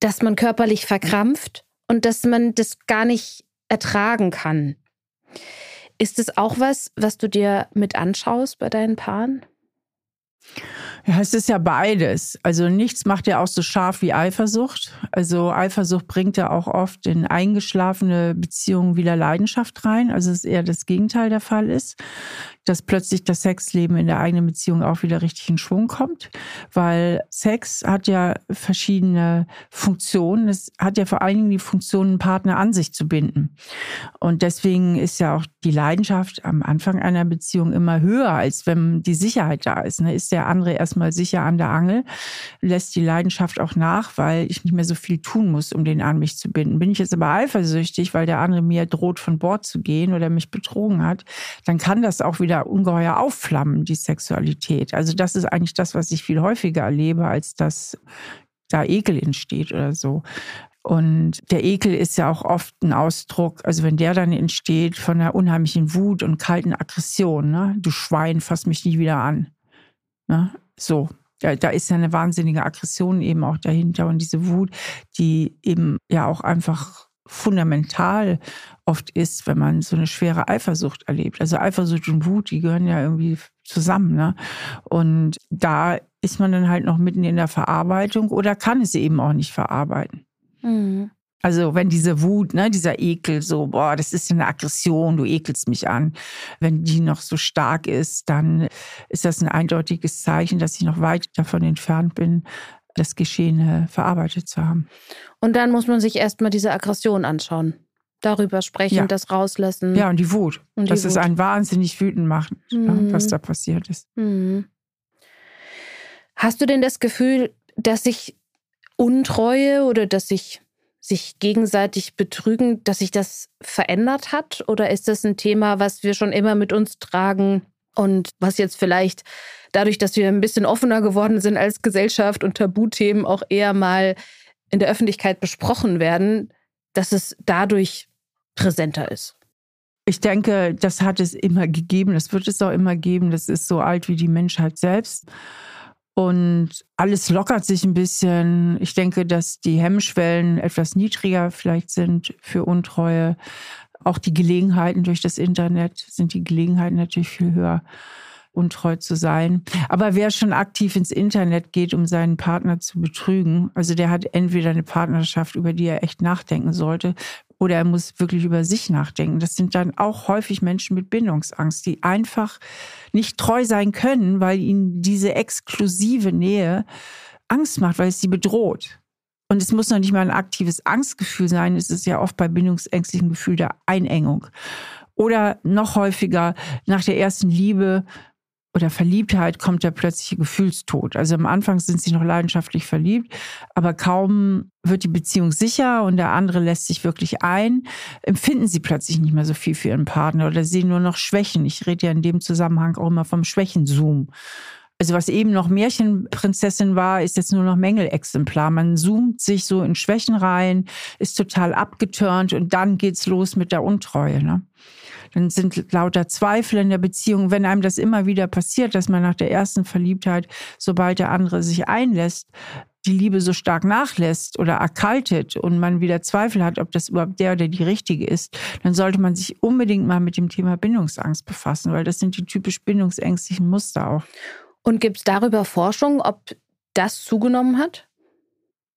dass man körperlich verkrampft und dass man das gar nicht ertragen kann. Ist es auch was, was du dir mit anschaust bei deinen Paaren? Ja, es ist ja beides. Also nichts macht ja auch so scharf wie Eifersucht. Also Eifersucht bringt ja auch oft in eingeschlafene Beziehungen wieder Leidenschaft rein. Also es ist eher das Gegenteil der Fall ist dass plötzlich das Sexleben in der eigenen Beziehung auch wieder richtig in Schwung kommt, weil Sex hat ja verschiedene Funktionen. Es hat ja vor allen Dingen die Funktion, einen Partner an sich zu binden. Und deswegen ist ja auch die Leidenschaft am Anfang einer Beziehung immer höher, als wenn die Sicherheit da ist. Ne? Ist der andere erstmal sicher an der Angel, lässt die Leidenschaft auch nach, weil ich nicht mehr so viel tun muss, um den an mich zu binden. Bin ich jetzt aber eifersüchtig, weil der andere mir droht, von Bord zu gehen oder mich betrogen hat, dann kann das auch wieder ungeheuer aufflammen, die Sexualität. Also das ist eigentlich das, was ich viel häufiger erlebe, als dass da Ekel entsteht oder so. Und der Ekel ist ja auch oft ein Ausdruck, also wenn der dann entsteht von einer unheimlichen Wut und kalten Aggression, ne? du Schwein, fass mich nie wieder an. Ne? So, da, da ist ja eine wahnsinnige Aggression eben auch dahinter und diese Wut, die eben ja auch einfach fundamental oft ist, wenn man so eine schwere Eifersucht erlebt. Also Eifersucht und Wut, die gehören ja irgendwie zusammen. Ne? Und da ist man dann halt noch mitten in der Verarbeitung oder kann es eben auch nicht verarbeiten. Mhm. Also wenn diese Wut, ne, dieser Ekel, so, boah, das ist eine Aggression, du ekelst mich an, wenn die noch so stark ist, dann ist das ein eindeutiges Zeichen, dass ich noch weit davon entfernt bin, das Geschehene verarbeitet zu haben. Und dann muss man sich erstmal diese Aggression anschauen. Darüber sprechen, ja. das rauslassen. Ja, und die Wut. Und die dass Wut. es einen wahnsinnig wütend macht, mhm. was da passiert ist. Mhm. Hast du denn das Gefühl, dass sich Untreue oder dass sich sich gegenseitig betrügen, dass sich das verändert hat? Oder ist das ein Thema, was wir schon immer mit uns tragen und was jetzt vielleicht dadurch, dass wir ein bisschen offener geworden sind als Gesellschaft und Tabuthemen auch eher mal in der Öffentlichkeit besprochen werden, dass es dadurch präsenter ist. Ich denke, das hat es immer gegeben, das wird es auch immer geben, das ist so alt wie die Menschheit selbst. Und alles lockert sich ein bisschen. Ich denke, dass die Hemmschwellen etwas niedriger vielleicht sind für Untreue. Auch die Gelegenheiten durch das Internet sind die Gelegenheiten natürlich viel höher untreu zu sein. Aber wer schon aktiv ins Internet geht, um seinen Partner zu betrügen, also der hat entweder eine Partnerschaft, über die er echt nachdenken sollte, oder er muss wirklich über sich nachdenken. Das sind dann auch häufig Menschen mit Bindungsangst, die einfach nicht treu sein können, weil ihnen diese exklusive Nähe Angst macht, weil es sie bedroht. Und es muss noch nicht mal ein aktives Angstgefühl sein. Es ist ja oft bei bindungsängstlichen Gefühl der Einengung. Oder noch häufiger nach der ersten Liebe oder Verliebtheit kommt der plötzliche Gefühlstod. Also am Anfang sind sie noch leidenschaftlich verliebt, aber kaum wird die Beziehung sicher und der andere lässt sich wirklich ein, empfinden sie plötzlich nicht mehr so viel für ihren Partner oder sehen nur noch Schwächen. Ich rede ja in dem Zusammenhang auch immer vom Schwächenzoom. Also was eben noch Märchenprinzessin war, ist jetzt nur noch Mängelexemplar. Man zoomt sich so in Schwächen rein, ist total abgeturnt und dann geht's los mit der Untreue. Ne? Dann sind lauter Zweifel in der Beziehung. Wenn einem das immer wieder passiert, dass man nach der ersten Verliebtheit, sobald der andere sich einlässt, die Liebe so stark nachlässt oder erkaltet und man wieder Zweifel hat, ob das überhaupt der oder die richtige ist, dann sollte man sich unbedingt mal mit dem Thema Bindungsangst befassen, weil das sind die typisch bindungsängstlichen Muster auch. Und gibt es darüber Forschung, ob das zugenommen hat?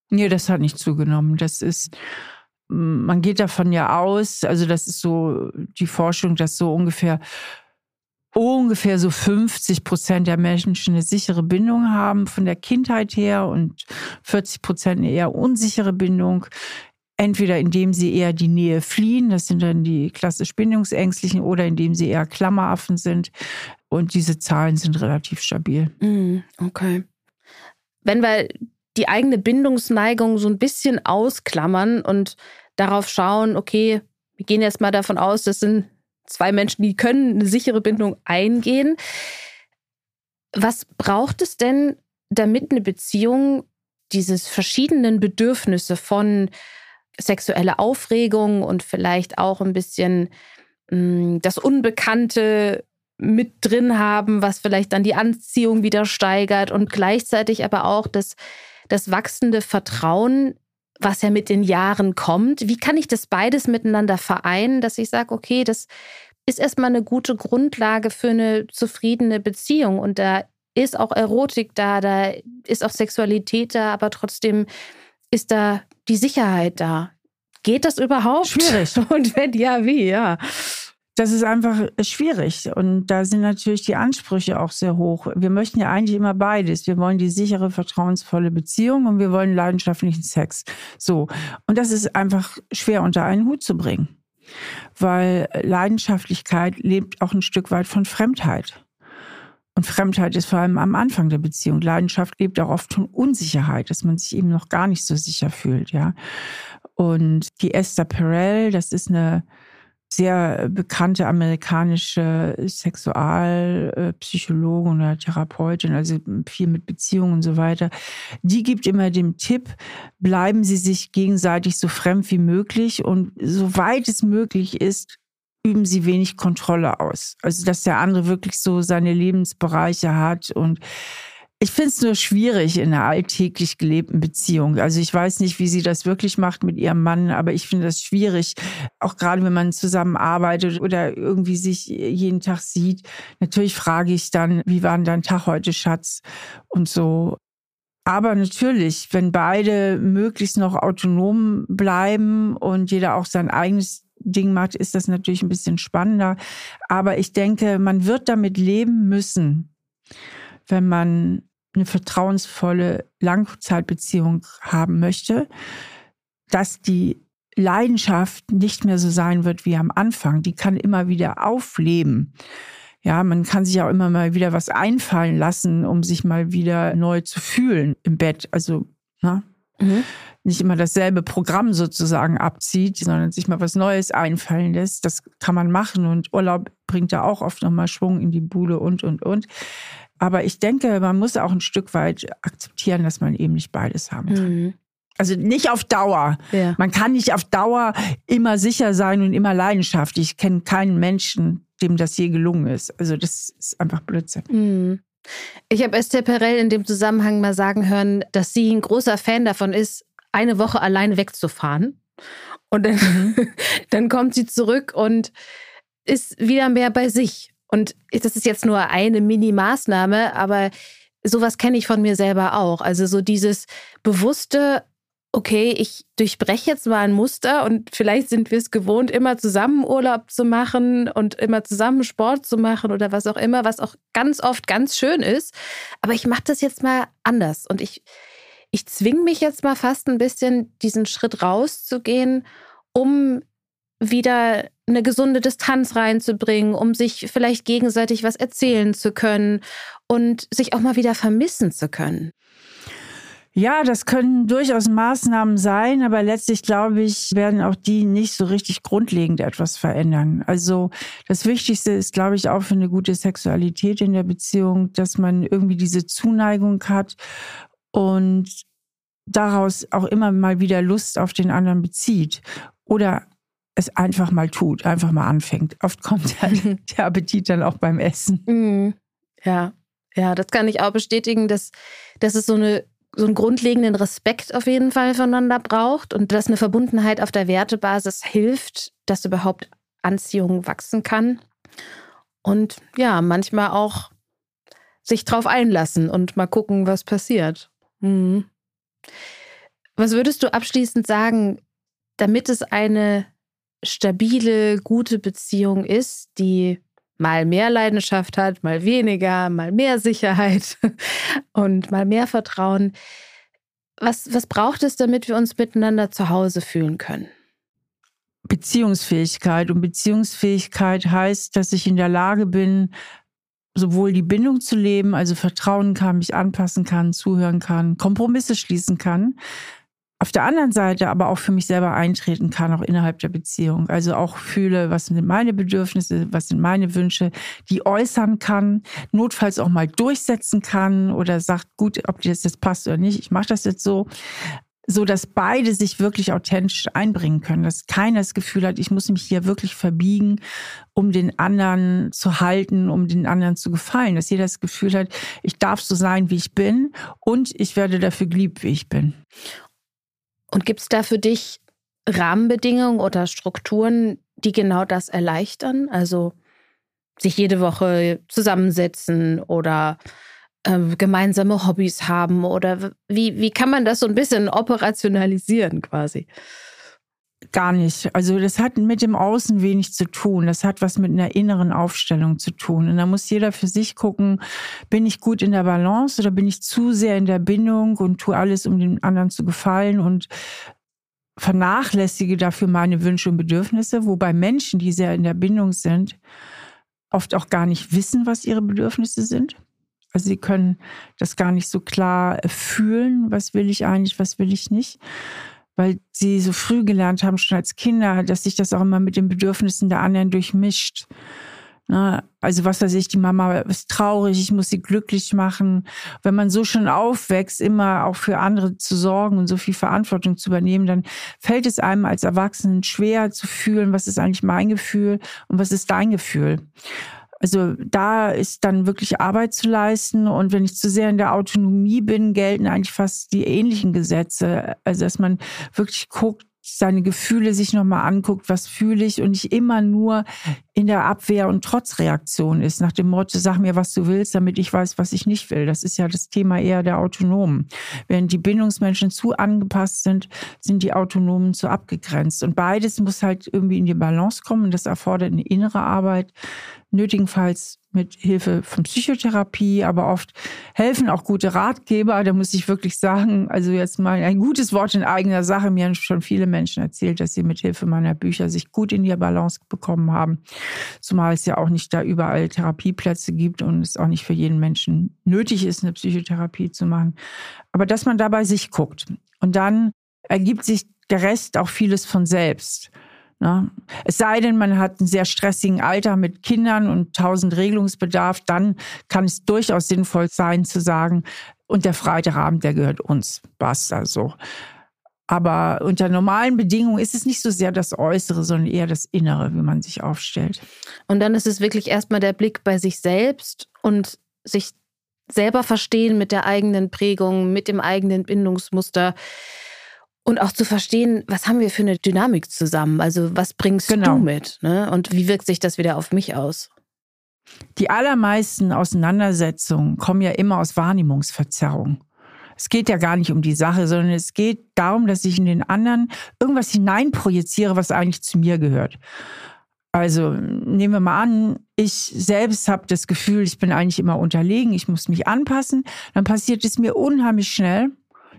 Nee, das hat nicht zugenommen. Das ist man geht davon ja aus, also das ist so die Forschung, dass so ungefähr ungefähr so 50 Prozent der Menschen eine sichere Bindung haben von der Kindheit her und 40 Prozent eine eher unsichere Bindung. Entweder indem sie eher die Nähe fliehen, das sind dann die klassisch Bindungsängstlichen, oder indem sie eher Klammeraffen sind. Und diese Zahlen sind relativ stabil. Mm, okay. Wenn wir die eigene Bindungsneigung so ein bisschen ausklammern und darauf schauen, okay, wir gehen jetzt mal davon aus, das sind zwei Menschen, die können eine sichere Bindung eingehen. Was braucht es denn, damit eine Beziehung dieses verschiedenen Bedürfnisse von sexueller Aufregung und vielleicht auch ein bisschen mh, hm, das Unbekannte mit drin haben, was vielleicht dann die Anziehung wieder steigert und gleichzeitig aber auch das das wachsende Vertrauen, was ja mit den Jahren kommt. Wie kann ich das beides miteinander vereinen, dass ich sage, okay, das ist erstmal eine gute Grundlage für eine zufriedene Beziehung und da ist auch Erotik da, da ist auch Sexualität da, aber trotzdem ist da die Sicherheit da. Geht das überhaupt? Schwierig. Und wenn ja, wie, ja. Das ist einfach schwierig. Und da sind natürlich die Ansprüche auch sehr hoch. Wir möchten ja eigentlich immer beides. Wir wollen die sichere, vertrauensvolle Beziehung und wir wollen leidenschaftlichen Sex. So. Und das ist einfach schwer unter einen Hut zu bringen. Weil Leidenschaftlichkeit lebt auch ein Stück weit von Fremdheit. Und Fremdheit ist vor allem am Anfang der Beziehung. Leidenschaft lebt auch oft von Unsicherheit, dass man sich eben noch gar nicht so sicher fühlt, ja. Und die Esther Perel, das ist eine sehr bekannte amerikanische Sexualpsychologin oder Therapeutin, also viel mit Beziehungen und so weiter, die gibt immer den Tipp, bleiben Sie sich gegenseitig so fremd wie möglich und soweit es möglich ist, üben Sie wenig Kontrolle aus. Also, dass der andere wirklich so seine Lebensbereiche hat und ich finde es nur schwierig in einer alltäglich gelebten Beziehung. Also ich weiß nicht, wie sie das wirklich macht mit ihrem Mann, aber ich finde das schwierig, auch gerade wenn man zusammenarbeitet oder irgendwie sich jeden Tag sieht. Natürlich frage ich dann, wie war denn dein Tag heute, Schatz? Und so. Aber natürlich, wenn beide möglichst noch autonom bleiben und jeder auch sein eigenes Ding macht, ist das natürlich ein bisschen spannender. Aber ich denke, man wird damit leben müssen wenn man eine vertrauensvolle Langzeitbeziehung haben möchte, dass die Leidenschaft nicht mehr so sein wird wie am Anfang. Die kann immer wieder aufleben. Ja, man kann sich auch immer mal wieder was einfallen lassen, um sich mal wieder neu zu fühlen im Bett. Also, ne? Mhm. Nicht immer dasselbe Programm sozusagen abzieht, sondern sich mal was Neues einfallen lässt. Das kann man machen und Urlaub bringt da auch oft nochmal Schwung in die Bude und, und, und. Aber ich denke, man muss auch ein Stück weit akzeptieren, dass man eben nicht beides haben kann. Mhm. Also nicht auf Dauer. Ja. Man kann nicht auf Dauer immer sicher sein und immer leidenschaftlich. Ich kenne keinen Menschen, dem das je gelungen ist. Also das ist einfach Blödsinn. Mhm. Ich habe Esther Perel in dem Zusammenhang mal sagen hören, dass sie ein großer Fan davon ist, eine Woche alleine wegzufahren. Und dann, mhm. dann kommt sie zurück und ist wieder mehr bei sich und das ist jetzt nur eine Mini-Maßnahme, aber sowas kenne ich von mir selber auch. Also so dieses bewusste, okay, ich durchbreche jetzt mal ein Muster und vielleicht sind wir es gewohnt, immer zusammen Urlaub zu machen und immer zusammen Sport zu machen oder was auch immer, was auch ganz oft ganz schön ist. Aber ich mache das jetzt mal anders und ich, ich zwinge mich jetzt mal fast ein bisschen, diesen Schritt rauszugehen, um wieder eine gesunde Distanz reinzubringen, um sich vielleicht gegenseitig was erzählen zu können und sich auch mal wieder vermissen zu können. Ja, das können durchaus Maßnahmen sein, aber letztlich glaube ich, werden auch die nicht so richtig grundlegend etwas verändern. Also das Wichtigste ist, glaube ich, auch für eine gute Sexualität in der Beziehung, dass man irgendwie diese Zuneigung hat und daraus auch immer mal wieder Lust auf den anderen bezieht oder es einfach mal tut, einfach mal anfängt. Oft kommt dann der Appetit dann auch beim Essen. Mhm. Ja, ja, das kann ich auch bestätigen, dass, dass es so, eine, so einen grundlegenden Respekt auf jeden Fall voneinander braucht und dass eine Verbundenheit auf der Wertebasis hilft, dass überhaupt Anziehung wachsen kann. Und ja, manchmal auch sich drauf einlassen und mal gucken, was passiert. Mhm. Was würdest du abschließend sagen, damit es eine stabile, gute Beziehung ist, die mal mehr Leidenschaft hat, mal weniger, mal mehr Sicherheit und mal mehr Vertrauen. Was, was braucht es, damit wir uns miteinander zu Hause fühlen können? Beziehungsfähigkeit. Und Beziehungsfähigkeit heißt, dass ich in der Lage bin, sowohl die Bindung zu leben, also vertrauen kann, mich anpassen kann, zuhören kann, Kompromisse schließen kann, auf der anderen Seite aber auch für mich selber eintreten kann, auch innerhalb der Beziehung. Also auch fühle, was sind meine Bedürfnisse, was sind meine Wünsche, die äußern kann, notfalls auch mal durchsetzen kann oder sagt, gut, ob dir das jetzt passt oder nicht, ich mache das jetzt so so dass beide sich wirklich authentisch einbringen können, dass keiner das Gefühl hat, ich muss mich hier wirklich verbiegen, um den anderen zu halten, um den anderen zu gefallen, dass jeder das Gefühl hat, ich darf so sein, wie ich bin und ich werde dafür geliebt, wie ich bin. Und gibt es da für dich Rahmenbedingungen oder Strukturen, die genau das erleichtern? Also sich jede Woche zusammensetzen oder äh, gemeinsame Hobbys haben? Oder wie, wie kann man das so ein bisschen operationalisieren quasi? Gar nicht. Also das hat mit dem Außen wenig zu tun. Das hat was mit einer inneren Aufstellung zu tun. Und da muss jeder für sich gucken, bin ich gut in der Balance oder bin ich zu sehr in der Bindung und tue alles, um den anderen zu gefallen und vernachlässige dafür meine Wünsche und Bedürfnisse, wobei Menschen, die sehr in der Bindung sind, oft auch gar nicht wissen, was ihre Bedürfnisse sind. Also sie können das gar nicht so klar fühlen, was will ich eigentlich, was will ich nicht weil sie so früh gelernt haben, schon als Kinder, dass sich das auch immer mit den Bedürfnissen der anderen durchmischt. Ne? Also was weiß ich, die Mama ist traurig, ich muss sie glücklich machen. Wenn man so schon aufwächst, immer auch für andere zu sorgen und so viel Verantwortung zu übernehmen, dann fällt es einem als Erwachsenen schwer zu fühlen, was ist eigentlich mein Gefühl und was ist dein Gefühl. Also da ist dann wirklich Arbeit zu leisten. Und wenn ich zu sehr in der Autonomie bin, gelten eigentlich fast die ähnlichen Gesetze. Also dass man wirklich guckt, seine Gefühle sich nochmal anguckt, was fühle ich und nicht immer nur in der Abwehr und Trotzreaktion ist, nach dem Motto, sag mir, was du willst, damit ich weiß, was ich nicht will. Das ist ja das Thema eher der Autonomen. Während die Bindungsmenschen zu angepasst sind, sind die Autonomen zu abgegrenzt. Und beides muss halt irgendwie in die Balance kommen. Das erfordert eine innere Arbeit, nötigenfalls mit Hilfe von Psychotherapie, aber oft helfen auch gute Ratgeber. Da muss ich wirklich sagen, also jetzt mal ein gutes Wort in eigener Sache. Mir haben schon viele Menschen erzählt, dass sie mit Hilfe meiner Bücher sich gut in die Balance bekommen haben. Zumal es ja auch nicht da überall Therapieplätze gibt und es auch nicht für jeden Menschen nötig ist, eine Psychotherapie zu machen. Aber dass man dabei sich guckt und dann ergibt sich der Rest auch vieles von selbst. Ne? Es sei denn, man hat einen sehr stressigen Alter mit Kindern und tausend Regelungsbedarf, dann kann es durchaus sinnvoll sein zu sagen, und der Freitagabend, der gehört uns. Basta so. Aber unter normalen Bedingungen ist es nicht so sehr das Äußere, sondern eher das Innere, wie man sich aufstellt. Und dann ist es wirklich erstmal der Blick bei sich selbst und sich selber verstehen mit der eigenen Prägung, mit dem eigenen Bindungsmuster. Und auch zu verstehen, was haben wir für eine Dynamik zusammen? Also was bringst genau. du mit? Ne? Und wie wirkt sich das wieder auf mich aus? Die allermeisten Auseinandersetzungen kommen ja immer aus Wahrnehmungsverzerrung. Es geht ja gar nicht um die Sache, sondern es geht darum, dass ich in den anderen irgendwas hineinprojiziere, was eigentlich zu mir gehört. Also nehmen wir mal an, ich selbst habe das Gefühl, ich bin eigentlich immer unterlegen, ich muss mich anpassen. Dann passiert es mir unheimlich schnell,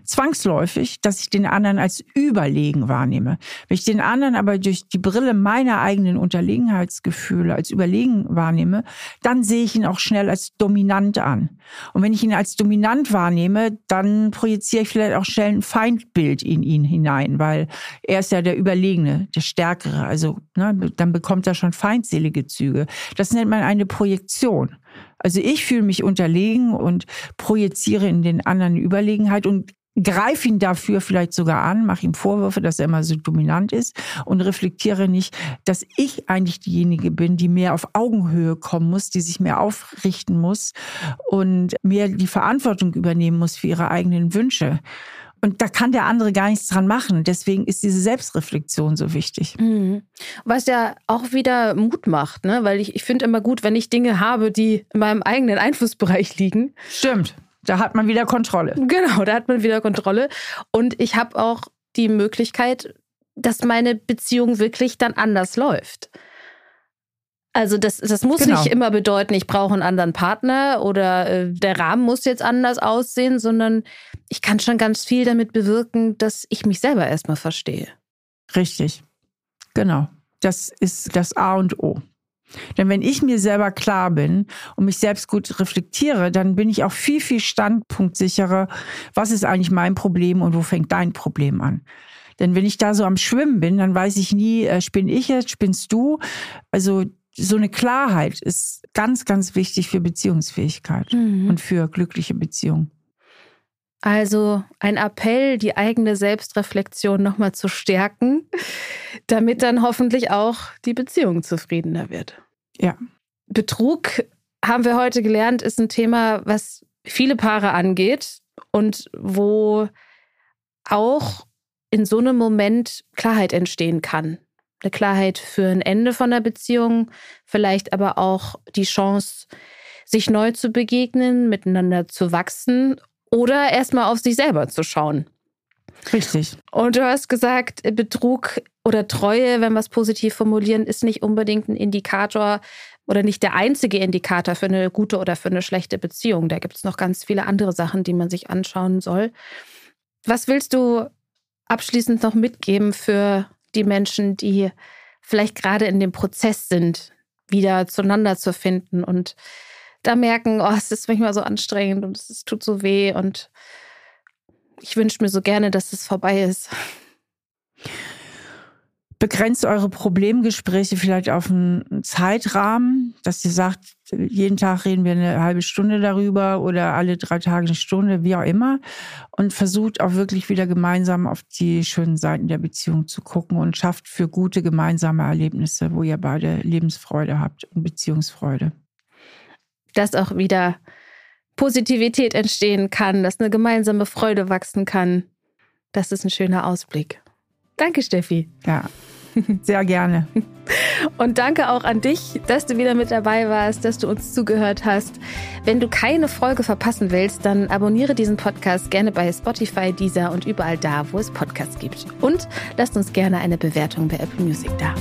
zwangsläufig, dass ich den anderen als überlegen wahrnehme. Wenn ich den anderen aber durch die Brille meiner eigenen Unterlegenheitsgefühle als überlegen wahrnehme, dann sehe ich ihn auch schnell als dominant an. Und wenn ich ihn als dominant wahrnehme, dann projiziere ich vielleicht auch schnell ein Feindbild in ihn hinein, weil er ist ja der Überlegene, der Stärkere. Also ne, dann bekommt er schon feindselige Züge. Das nennt man eine Projektion. Also ich fühle mich unterlegen und projiziere in den anderen Überlegenheit und greife ihn dafür vielleicht sogar an, mache ihm Vorwürfe, dass er immer so dominant ist und reflektiere nicht, dass ich eigentlich diejenige bin, die mehr auf Augenhöhe kommen muss, die sich mehr aufrichten muss und mehr die Verantwortung übernehmen muss für ihre eigenen Wünsche. Und da kann der andere gar nichts dran machen. Deswegen ist diese Selbstreflexion so wichtig. Mhm. Was ja auch wieder Mut macht, ne? Weil ich, ich finde immer gut, wenn ich Dinge habe, die in meinem eigenen Einflussbereich liegen. Stimmt. Da hat man wieder Kontrolle. Genau, da hat man wieder Kontrolle. Und ich habe auch die Möglichkeit, dass meine Beziehung wirklich dann anders läuft. Also das, das muss genau. nicht immer bedeuten, ich brauche einen anderen Partner oder äh, der Rahmen muss jetzt anders aussehen, sondern ich kann schon ganz viel damit bewirken, dass ich mich selber erstmal verstehe. Richtig. Genau. Das ist das A und O. Denn wenn ich mir selber klar bin und mich selbst gut reflektiere, dann bin ich auch viel, viel standpunktsicherer, was ist eigentlich mein Problem und wo fängt dein Problem an. Denn wenn ich da so am Schwimmen bin, dann weiß ich nie, äh, spinn ich jetzt, spinnst du. Also so eine Klarheit ist ganz, ganz wichtig für Beziehungsfähigkeit mhm. und für glückliche Beziehungen. Also ein Appell, die eigene Selbstreflexion nochmal zu stärken, damit dann hoffentlich auch die Beziehung zufriedener wird. Ja. Betrug, haben wir heute gelernt, ist ein Thema, was viele Paare angeht und wo auch in so einem Moment Klarheit entstehen kann. Eine Klarheit für ein Ende von der Beziehung, vielleicht aber auch die Chance, sich neu zu begegnen, miteinander zu wachsen oder erstmal auf sich selber zu schauen. Richtig. Und du hast gesagt, Betrug oder Treue, wenn wir es positiv formulieren, ist nicht unbedingt ein Indikator oder nicht der einzige Indikator für eine gute oder für eine schlechte Beziehung. Da gibt es noch ganz viele andere Sachen, die man sich anschauen soll. Was willst du abschließend noch mitgeben für die Menschen, die vielleicht gerade in dem Prozess sind, wieder zueinander zu finden und da merken, oh, es ist manchmal so anstrengend und es tut so weh und ich wünsche mir so gerne, dass es vorbei ist. Begrenzt eure Problemgespräche vielleicht auf einen Zeitrahmen, dass ihr sagt, jeden Tag reden wir eine halbe Stunde darüber oder alle drei Tage eine Stunde, wie auch immer. Und versucht auch wirklich wieder gemeinsam auf die schönen Seiten der Beziehung zu gucken und schafft für gute gemeinsame Erlebnisse, wo ihr beide Lebensfreude habt und Beziehungsfreude. Dass auch wieder Positivität entstehen kann, dass eine gemeinsame Freude wachsen kann. Das ist ein schöner Ausblick. Danke, Steffi. Ja, sehr gerne. Und danke auch an dich, dass du wieder mit dabei warst, dass du uns zugehört hast. Wenn du keine Folge verpassen willst, dann abonniere diesen Podcast gerne bei Spotify, Deezer und überall da, wo es Podcasts gibt. Und lasst uns gerne eine Bewertung bei Apple Music da.